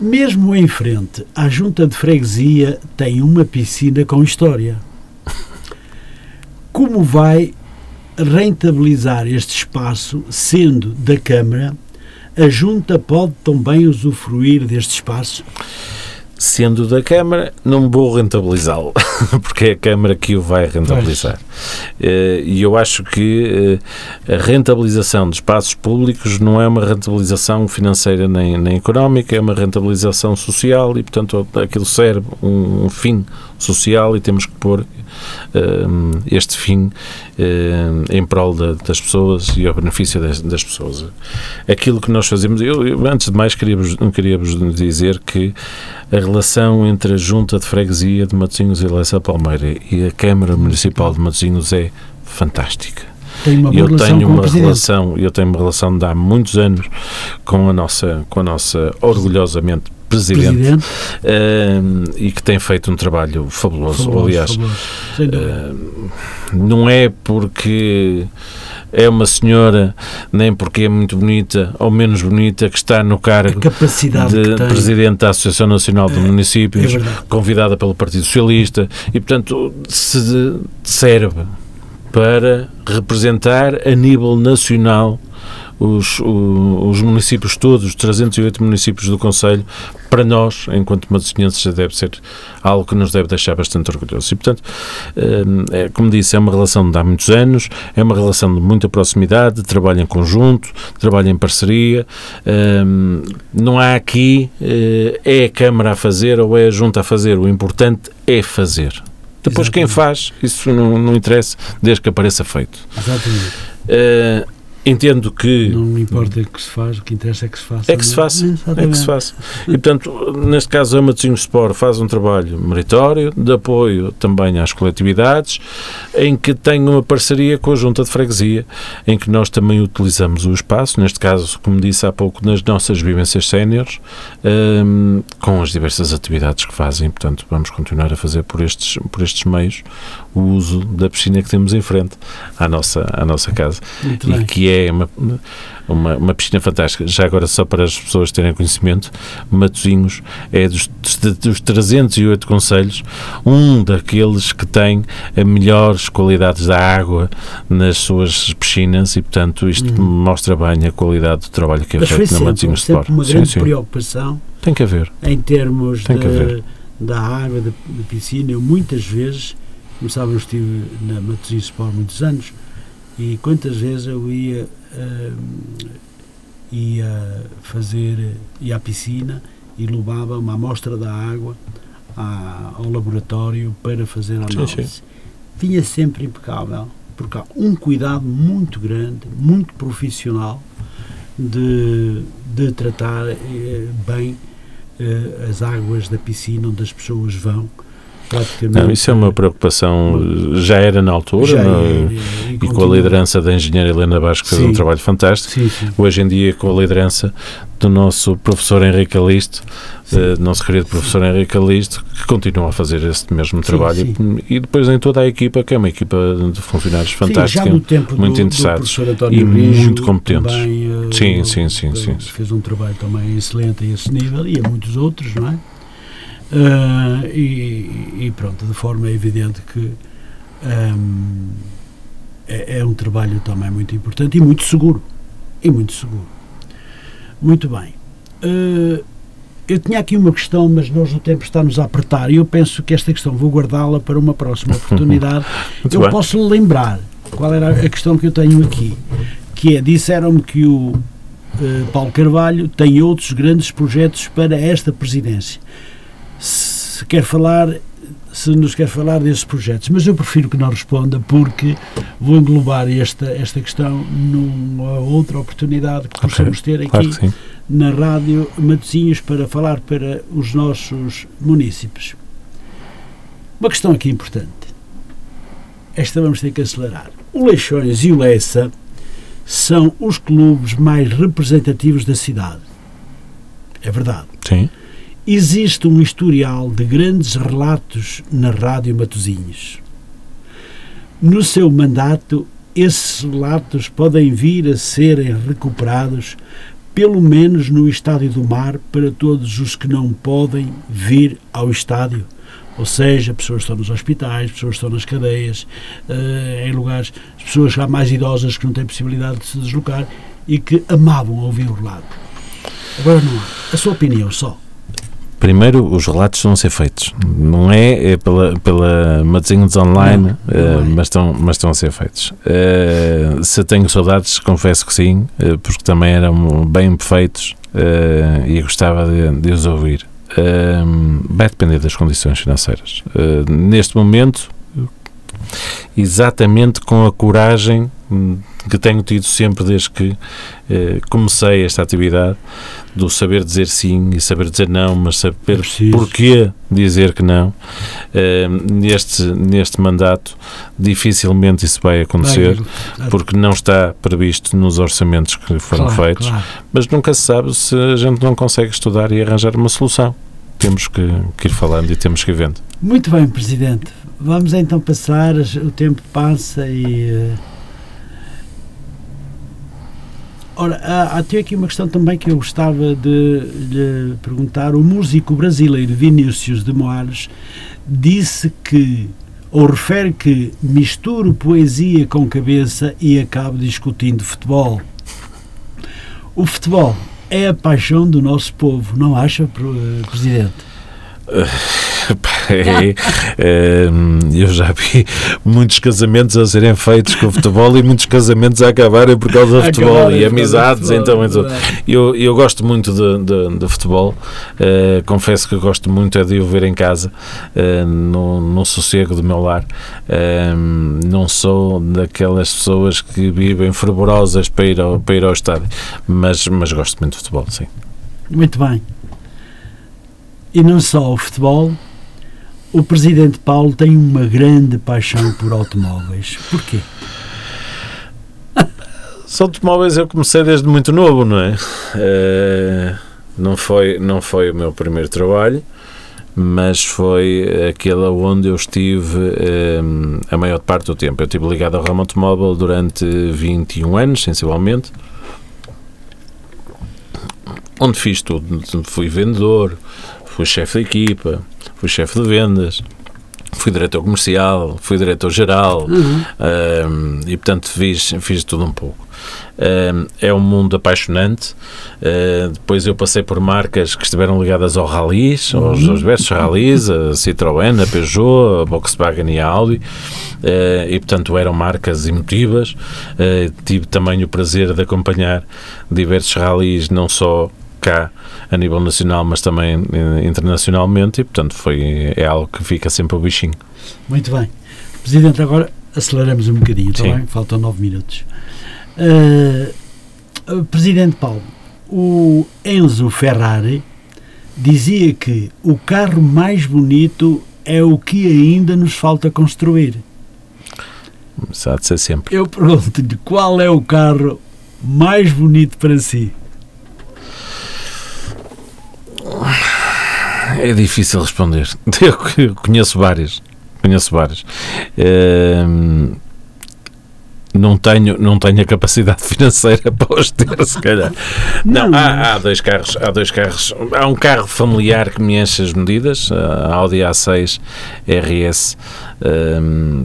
mesmo em frente à junta de freguesia tem uma piscina com história. Como vai rentabilizar este espaço, sendo da Câmara, a junta pode também usufruir deste espaço? Sendo da Câmara, não vou rentabilizá-lo, porque é a Câmara que o vai rentabilizar. Eh, e eu acho que eh, a rentabilização de espaços públicos não é uma rentabilização financeira nem, nem económica, é uma rentabilização social e, portanto, aquilo serve um, um fim social e temos que pôr este fim uh, em prol da, das pessoas e ao benefício das, das, pessoas. Aquilo que nós fazemos, eu, eu antes de mais queria-vos queria dizer que a relação entre a Junta de Freguesia de Matosinhos e Leça Palmeira e a Câmara Municipal de Matosinhos é fantástica. eu tenho uma relação, eu tenho uma relação de há muitos anos com a nossa, com a nossa orgulhosamente presidente, presidente. Uh, e que tem feito um trabalho fabuloso. fabuloso Aliás, fabuloso. Uh, não é porque é uma senhora, nem porque é muito bonita ou menos bonita, que está no cargo de presidente da Associação Nacional de é, Municípios, é convidada pelo Partido Socialista, e portanto se serve para representar a nível nacional os, os, municípios todos, os 308 municípios do Conselho, para nós, enquanto matosinhenses, já deve ser algo que nos deve deixar bastante orgulhosos. E, portanto, eh, é, como disse, é uma relação de há muitos anos, é uma relação de muita proximidade, trabalho em conjunto, trabalho em parceria. Eh, não há aqui eh, é a Câmara a fazer ou é a Junta a fazer, o importante é fazer. Depois, Exatamente. quem faz, isso não, não interessa, desde que apareça feito. Exatamente. Uh, Entendo que. Não importa o que se faz, o que interessa é que se faça. É que se faça. É que se faça. E, portanto, neste caso, a Matosinhos Sport faz um trabalho meritório, de apoio também às coletividades, em que tem uma parceria com a Junta de Freguesia, em que nós também utilizamos o espaço, neste caso, como disse há pouco, nas nossas vivências séniores, um, com as diversas atividades que fazem. Portanto, vamos continuar a fazer por estes, por estes meios o uso da piscina que temos em frente à nossa, à nossa casa. Muito e bem. que é uma, uma, uma, piscina fantástica. Já agora, só para as pessoas terem conhecimento, Matosinhos é dos, dos 308 conselhos, um daqueles que tem a melhores qualidades da água nas suas piscinas e, portanto, isto uhum. mostra bem a qualidade do trabalho que é Mas feito na Matosinhos Sport. uma grande sim, sim. preocupação tem que haver. em termos de, da água, da piscina. Eu muitas vezes como sabem, estive na Matosinhos por muitos anos e quantas vezes eu ia, uh, ia fazer, ia à piscina e levava uma amostra da água à, ao laboratório para fazer a análise. Sim, sim. Vinha sempre impecável, porque há um cuidado muito grande, muito profissional de, de tratar eh, bem eh, as águas da piscina onde as pessoas vão praticamente. Não, isso é uma preocupação, já era na altura, Já no- é- e, e com a liderança da engenheira Helena Vasco, que fez Sim. um trabalho fantástico. Sim, sim. Hoje em dia, com a liderança do nosso professor Henrique Calisto, eh, nosso querido professor Henrique Calisto, que continua a fazer esse mesmo Sim, trabalho. sim. E depois em toda a equipa, que é uma equipa de funcionários Sim, fantástica. muito do, interessados do e Rijo, muito competentes. também, eh, Sim, sim, sim, sim, sim. Fez um trabalho também excelente a esse nível e a muitos outros, não é? Eh, e, e pronto, de forma evidente que ehm, é, é um trabalho também muito importante e muito seguro. E muito seguro. Muito bem. Eh, eu tinha aqui uma questão, mas nós o tempo está-nos a apertar e eu penso que esta questão vou guardá-la para uma próxima oportunidade. Eu bem. posso lembrar qual era a questão que eu tenho aqui, que é, disseram-me que o eh, Paulo Carvalho tem outros grandes projetos para esta presidência. Se quer falar, se nos quer falar desses projetos, mas eu prefiro que não responda porque vou englobar esta, esta questão numa outra oportunidade que possamos ter aqui Claro na Rádio Matosinhos para falar para os nossos munícipes. Uma questão aqui importante. Esta vamos ter que acelerar. O Leixões e o Lessa são os clubes mais representativos da cidade. É verdade. Sim. Existe um historial de grandes relatos na Rádio Matosinhos. No seu mandato, esses relatos podem vir a serem recuperados, pelo menos no Estádio do Mar, para todos os que não podem vir ao estádio. Ou seja, pessoas estão nos hospitais, pessoas estão nas cadeias, eh, em lugares, as pessoas já mais idosas que não têm possibilidade de se deslocar e que amavam ouvir o relato. Agora não há. A sua opinião só. Primeiro, os relatos estão a ser feitos. Não é, é pela, pela Matosinhos Online, é. mas, estão, mas estão a ser feitos. Eh, se tenho saudades, confesso que sim, eh, porque também eram bem feitos e gostava de, de os ouvir. Eh, vai depender das condições financeiras. Neste momento, exatamente com a coragem que tenho tido sempre desde que eh, comecei esta atividade, do saber dizer sim e saber dizer não, mas saber É porquê dizer que não. Eh, neste, neste mandato, dificilmente isso vai acontecer, Vai, porque não está previsto nos orçamentos que foram claro, feitos, claro. mas nunca se sabe se a gente não consegue estudar e arranjar uma solução. Temos que, que ir falando e temos que ir vendo. Muito bem, Presidente. Vamos então passar, o tempo passa e. eh, Ora, há, há até aqui uma questão também que eu gostava de lhe perguntar. O músico brasileiro Vinícius de Moares disse que, ou refere que, misturo poesia com cabeça e acabo discutindo futebol. O futebol é a paixão do nosso povo, não acha, Pro- eh, Presidente? É, é, eu já vi muitos casamentos a serem feitos com futebol e muitos casamentos a acabarem por causa do futebol e amizades. futebol, Então, então, verdade. eu, eu gosto muito de, de, de futebol, eh, confesso que gosto muito é de o ver em casa, eh, no, no sossego do meu lar. Eh, não sou daquelas pessoas que vivem fervorosas para ir ao, para ir ao estádio, mas, mas gosto muito de futebol, sim. Muito bem. E não só o futebol, o Presidente Paulo tem uma grande paixão por automóveis. Porquê? São automóveis eu comecei desde muito novo, não é? Eh, não, foi, não foi o meu primeiro trabalho, mas foi aquele onde eu estive eh, a maior parte do tempo. Eu estive ligado ao ramo automóvel durante 21 anos, sensivelmente, onde fiz tudo. Fui vendedor, fui chefe de equipa, fui chefe de vendas, fui diretor comercial, fui diretor geral, um, e portanto fiz, fiz tudo um pouco. Um, é um mundo apaixonante. Uh, depois eu passei por marcas que estiveram ligadas ao rallies, aos, aos diversos rallies, a Citroën, a Peugeot, a Volkswagen e a Audi, uh, e portanto eram marcas emotivas. Uh, tive também o prazer de acompanhar diversos rallies, não só cá a nível nacional, mas também eh, internacionalmente, e portanto foi, é algo que fica sempre o bichinho. Muito bem. Presidente, agora aceleramos um bocadinho, está bem? Faltam nove minutos. Uh, uh, Presidente Paulo, o Enzo Ferrari dizia que o carro mais bonito é o que ainda nos falta construir. Isso há de ser sempre. Eu pergunto-lhe qual é o carro mais bonito para si? É difícil responder. Eu conheço várias. Conheço várias. Ehm, não tenho, não tenho a capacidade financeira para os ter, se calhar. Não, há, há dois carros, há dois carros. Há um carro familiar que me enche as medidas, a Audi A6 RS. ehm,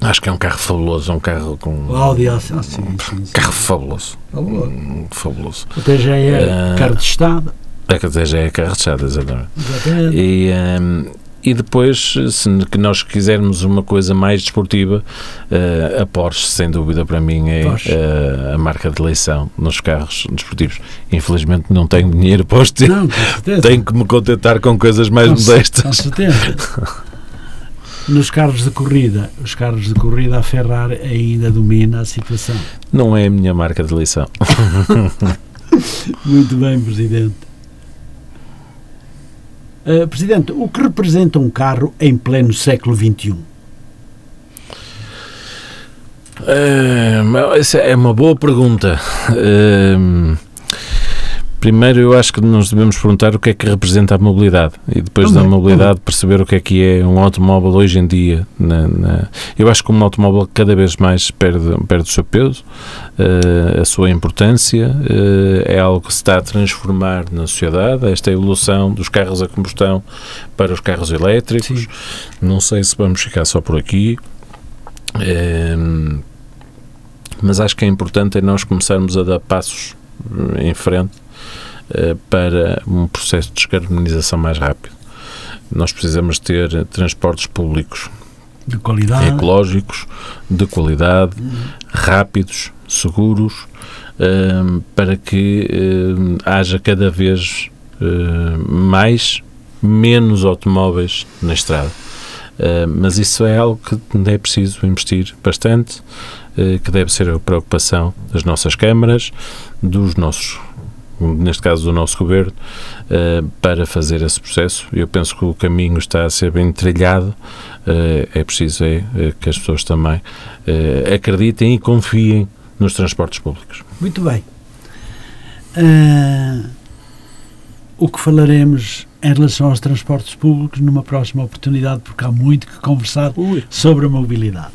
acho que é um carro fabuloso, é um carro com O Audi A6. Ah, sim, sim, sim. carro fabuloso, Fabuloso. Hum, fabuloso. Até já é Ah. carro de Estado. É que até já é chata, exatamente. Exatamente. E, ehm, e depois, se nós quisermos uma coisa mais desportiva, eh, a Porsche, sem dúvida, para mim é eh, a marca de eleição nos carros desportivos. Infelizmente não tenho dinheiro para os ter. Não, com certeza. Tenho que me contentar com coisas mais Com cer- Com modestas. certeza. Nos carros de corrida, os carros de corrida, a Ferrari ainda domina a situação. Não é a minha marca de eleição. Muito bem, Presidente. Uh, Presidente, o que representa um carro em pleno século XXI? Eh, mas essa é uma boa pergunta. Ehm, primeiro, eu acho que nos devemos perguntar o que é que representa a mobilidade e depois da Também, mobilidade perceber o que é que é um automóvel hoje em dia. na- na- eu acho que um automóvel cada vez mais perde, perde o seu peso, eh, a sua importância, eh, é algo que se está a transformar na sociedade, esta evolução dos carros a combustão para os carros elétricos. Sim. Não sei se vamos ficar só por aqui. Ehm, mas acho que é importante é nós começarmos a dar passos eh, em frente eh, para um processo de descarbonização mais rápido. Nós precisamos ter transportes públicos De qualidade? ecológicos, de qualidade, rápidos, seguros, ehm, para que ehm, haja cada vez eh, mais, menos automóveis na estrada. Eh, mas isso é algo que é preciso investir bastante, eh, que deve ser a preocupação das nossas câmaras, dos nossos, neste caso do nosso governo, eh, para fazer esse processo. Eu penso que o caminho está a ser bem trilhado, eh, é preciso é, eh, que as pessoas também acreditem e confiem nos transportes públicos. Muito bem. Ah, o que falaremos em relação aos transportes públicos numa próxima oportunidade, porque há muito que conversar sobre a mobilidade.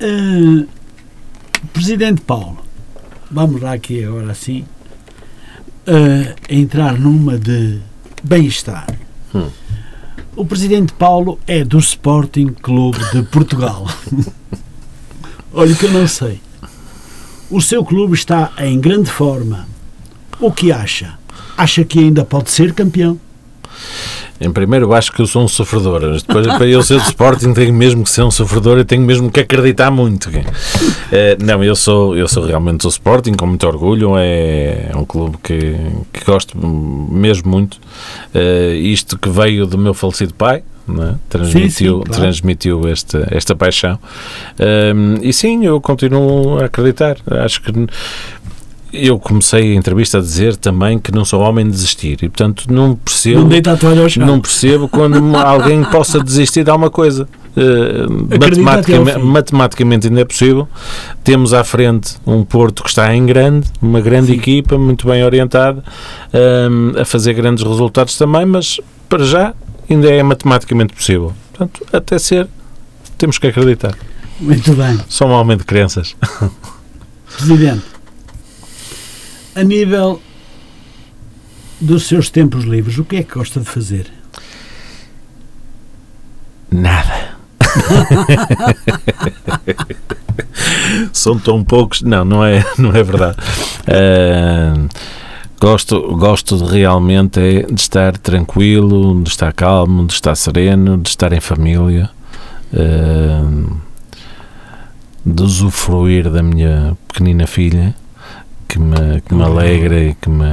Ah, Presidente Paulo, vamos lá aqui agora assim, ah, entrar numa de bem-estar. Hum. O Presidente Paulo é do Sporting Clube de Portugal. Olha que eu não sei. O seu clube está em grande forma. O que acha? Acha que ainda pode ser campeão? Em primeiro, acho que eu sou um sofredor. mas Depois, para eu ser do Sporting, tenho mesmo que ser um sofredor e tenho mesmo que acreditar muito. Eh, não, eu sou, eu sou realmente do Sporting, com muito orgulho. É, um clube que, que gosto mesmo muito. Eh, isto que veio do meu falecido pai. é? Transmitiu, Sim, sim, claro. transmitiu esta, esta paixão. Ehm, e sim, eu continuo a acreditar. Acho que eu comecei a entrevista a dizer também que não sou homem de desistir e, portanto, não percebo. Não deita a toalha ao chão. Não percebo quando alguém possa desistir de alguma coisa. Ao matematicamente, matematicamente ainda é possível. Temos à frente um Porto que está em grande, uma grande Sim. equipa, muito bem orientada, ehm, a fazer grandes resultados também, mas para já ainda é matematicamente possível. Portanto, até ser, temos que acreditar. Muito bem. Sou um homem de crenças. Presidente, a nível dos seus tempos livres, o que é que gosta de fazer? Nada. São tão poucos. Não, não é, não é verdade. Ah, gosto, gosto de realmente é de estar tranquilo, de estar calmo, de estar sereno, de estar em família, ah, de usufruir da minha pequenina filha que me, que me alegra e que me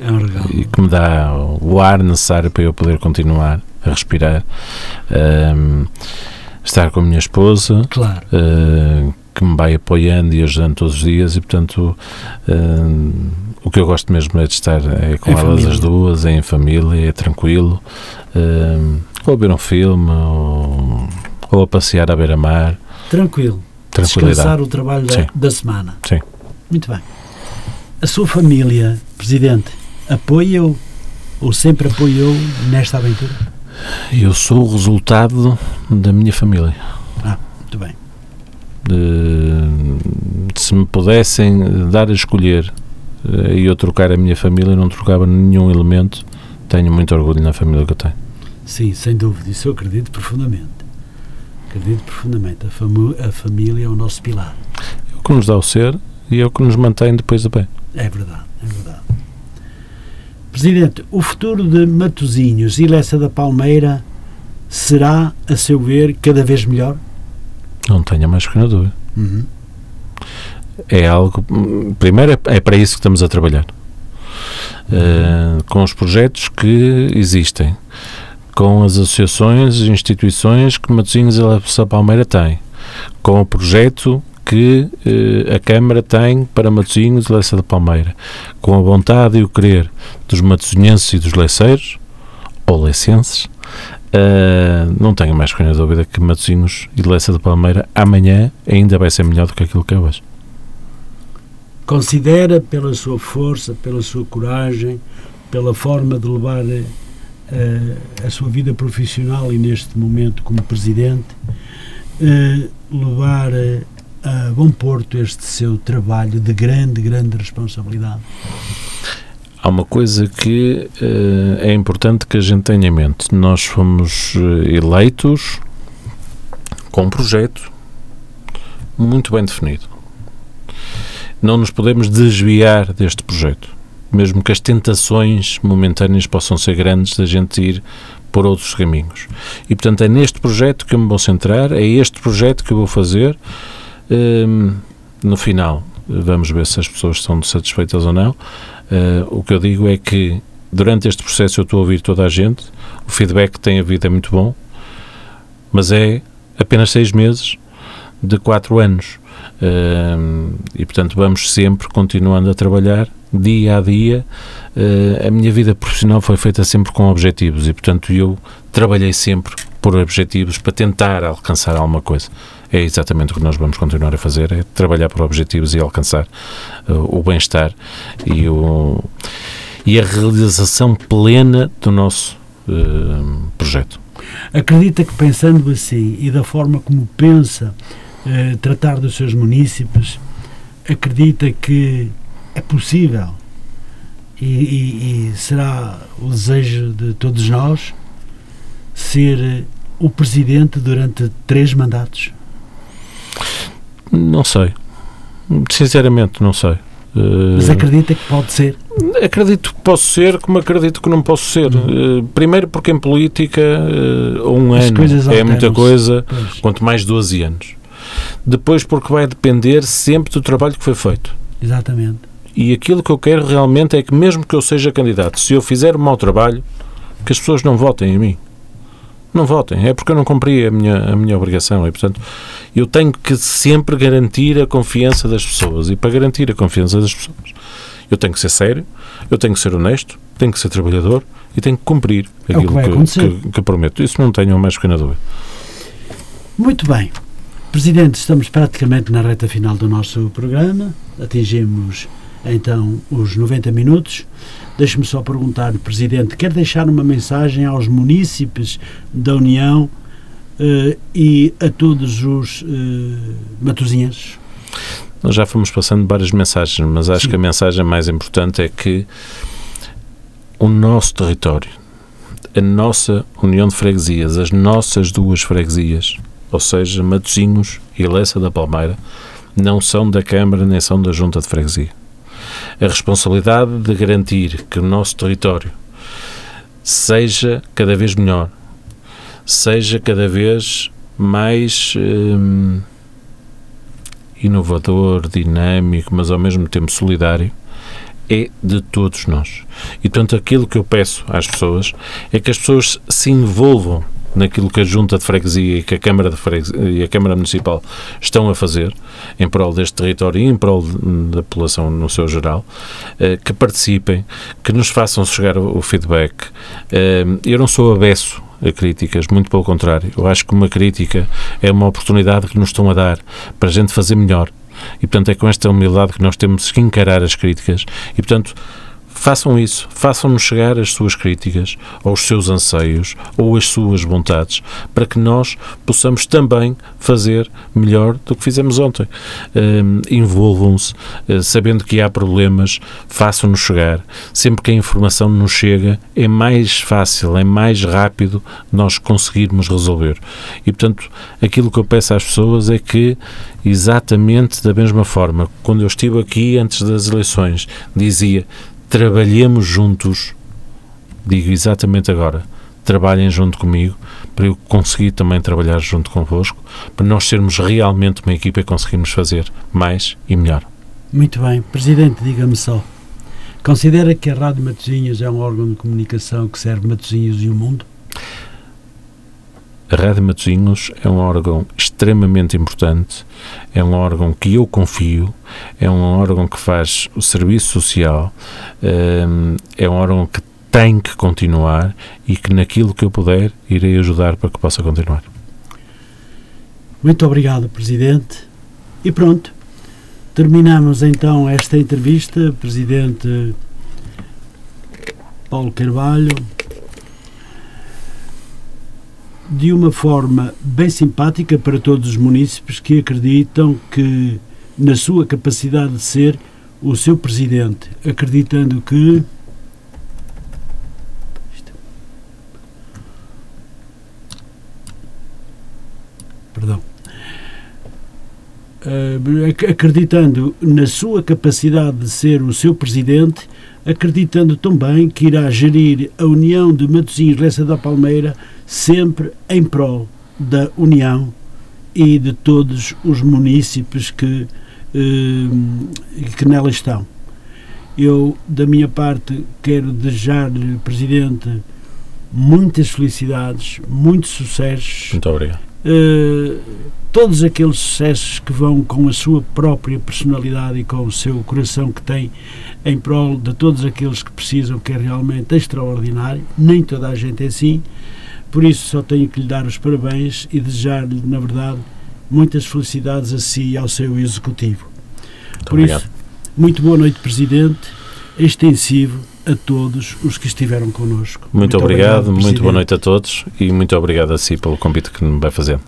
É um e que me dá o ar necessário para eu poder continuar a respirar. Ahm, estar com a minha esposa, Claro. ah, que me vai apoiando e ajudando todos os dias, e portanto, ahm, o que eu gosto mesmo é de estar é com Em elas família. as duas, é em família, é tranquilo. Ahm, Ou ver um filme, ou, ou a passear à beira-mar. Tranquilo. Descansar o trabalho da, da semana. Sim. Muito bem. A sua família, Presidente, apoia-o ou sempre apoiou nesta aventura? Eu sou o resultado da minha família. Muito bem. De- se me pudessem dar a escolher eh, e eu trocar a minha família, não trocava nenhum elemento. Tenho muito orgulho na família que eu tenho. Sim, sem dúvida. Isso eu acredito profundamente. Acredito profundamente. A, a família é o nosso pilar. É o que nos dá o ser e é o que nos mantém depois de bem. É verdade, é verdade. Presidente, o futuro de Matosinhos e Lessa da Palmeira será, a seu ver, cada vez melhor? Não tenho a mais pequena dúvida. Uhum. é algo. Primeiro, é, é para isso que estamos a trabalhar. Uh, com os projetos que existem, com as associações e instituições que Matosinhos e Lessa Palmeira têm, com o projeto que uh, a Câmara tem para Matosinhos e Lessa da Palmeira, com a vontade e o querer dos matosinhenses e dos leceiros, ou lecenses, uh, não tenho mais pequena dúvida que Matosinhos e Lessa da Palmeira amanhã ainda vai ser melhor do que aquilo que é hoje. Considera, pela sua força, pela sua coragem, pela forma de levar eh, a sua vida profissional e neste momento como Presidente, eh, levar eh, a bom porto este seu trabalho de grande, grande responsabilidade? Há uma coisa que eh, é importante que a gente tenha em mente. Nós fomos eh, eleitos com um projeto muito bem definido. Não nos podemos desviar deste projeto, mesmo que as tentações momentâneas possam ser grandes da gente ir por outros caminhos. E portanto é neste projeto que eu me vou centrar, é este projeto que eu vou fazer. Hum, no final, vamos ver se as pessoas estão satisfeitas ou não. Uh, o que eu digo é que durante este processo eu estou a ouvir toda a gente, o feedback que tem havido é muito bom, mas é apenas seis meses de quatro anos. Uh, e portanto vamos sempre continuando a trabalhar dia a dia. Uh, a minha vida profissional foi feita sempre com objetivos e portanto eu trabalhei sempre por objetivos para tentar alcançar alguma coisa. É exatamente o que nós vamos continuar a fazer, é trabalhar por objetivos e alcançar uh, o bem-estar e, o, e a realização plena do nosso uh, projeto. Acredita que pensando assim e da forma como pensa eh, tratar dos seus munícipes, acredita que é possível e, e, e será o desejo de todos nós ser o presidente durante três mandatos? Não sei. Sinceramente, não sei. Mas acredita que pode ser? Acredito que posso ser, como acredito que não posso ser. Uhum. Uh, primeiro porque em política uh, um As ano é muita coisa, Pois, quanto mais 12 anos. Depois porque vai depender sempre do trabalho que foi feito. exatamente. E aquilo que eu quero realmente é que mesmo que eu seja candidato, se eu fizer um mau trabalho, que as pessoas não votem em mim. Não votem, é porque eu não cumpri a minha, a minha obrigação e, portanto, eu tenho que sempre garantir a confiança das pessoas e para garantir a confiança das pessoas eu tenho que ser sério, eu tenho que ser honesto, tenho que ser trabalhador e tenho que cumprir É aquilo vai que, que, que prometo. Isso não tenho mais pequena dúvida. Muito bem. Presidente, estamos praticamente na reta final do nosso programa. Atingimos então os 90 minutos. Deixe-me só perguntar, Presidente, quer deixar uma mensagem aos munícipes da União eh, e a todos os eh, matosinhenses? Nós já fomos passando várias mensagens, mas acho Sim. que a mensagem mais importante é que o nosso território, a nossa União de Freguesias, as nossas duas freguesias, ou seja, Matosinhos e Lessa da Palmeira, não são da Câmara nem são da Junta de Freguesia. A responsabilidade de garantir que o nosso território seja cada vez melhor, seja cada vez mais hum, inovador, dinâmico, mas ao mesmo tempo solidário, é de todos nós. E, portanto, aquilo que eu peço às pessoas é que as pessoas se envolvam naquilo que a Junta de Freguesia e que a Câmara, de Freguesia, e a Câmara Municipal estão a fazer em prol deste território e em prol da população no seu geral, eh, que participem, que nos façam chegar o, o feedback. Eh, eu não sou abesso a críticas, muito pelo contrário. Eu acho que uma crítica é uma oportunidade que nos estão a dar para a gente fazer melhor. E, portanto, é com esta humildade que nós temos que encarar as críticas. E, portanto, Façam isso, façam-nos chegar as suas críticas, ou os seus anseios, ou as suas vontades, para que nós possamos também fazer melhor do que fizemos ontem. Um, Envolvam-se, uh, sabendo que há problemas, façam-nos chegar. Sempre que a informação nos chega, é mais fácil, é mais rápido nós conseguirmos resolver. E, portanto, aquilo que eu peço às pessoas é que, exatamente da mesma forma, quando eu estive aqui antes das eleições, dizia trabalhemos juntos, digo exatamente agora, trabalhem junto comigo, para eu conseguir também trabalhar junto convosco, para nós sermos realmente uma equipa e conseguirmos fazer mais e melhor. Muito bem. Presidente, diga-me só, considera que a Rádio Matosinhos é um órgão de comunicação que serve Matosinhos e o mundo? A Rádio Matosinhos é um órgão extremamente importante, é um órgão que eu confio, é um órgão que faz o serviço social, hum, é um órgão que tem que continuar e que naquilo que eu puder irei ajudar para que possa continuar. Muito obrigado, Presidente. E pronto, terminamos então esta entrevista. Presidente Paulo Carvalho, de uma forma bem simpática para todos os munícipes que acreditam que na sua capacidade de ser o seu presidente, acreditando que perdão. Uh, acreditando na sua capacidade de ser o seu presidente, acreditando também que irá gerir a União de Matosinhos Lessa da Palmeira sempre em prol da União e de todos os municípios que, eh, que nela estão. Eu, da minha parte, quero desejar-lhe, Presidente, muitas felicidades, muitos sucessos. Muito obrigado. Uh, todos aqueles sucessos que vão com a sua própria personalidade e com o seu coração que tem em prol de todos aqueles que precisam, que é realmente extraordinário. Nem toda a gente é assim. Por isso, só tenho que lhe dar os parabéns e desejar-lhe, na verdade, muitas felicidades a si e ao seu executivo. Muito Por obrigado. isso, muito boa noite, Presidente. Extensivo a todos os que estiveram connosco. Muito, obrigado, muito Presidente. boa noite a todos e muito obrigado a si pelo convite que me vai fazer.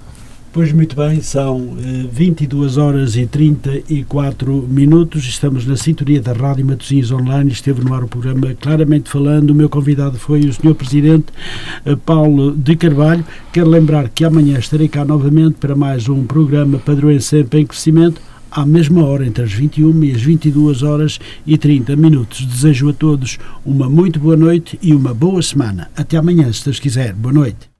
Pois muito bem, são eh, 22 horas e 34 minutos. Estamos na sintonia da Rádio Matosinhos Online. Esteve no ar o programa Claramente Falando. O meu convidado foi o Sr. Presidente eh, Paulo de Carvalho. Quero lembrar que amanhã estarei cá novamente para mais um programa Padrões Sempre em Crescimento. À mesma hora, entre as 21 e as 22 horas e 30 minutos. Desejo a todos uma muito boa noite e uma boa semana. Até amanhã, se Deus quiser. Boa noite.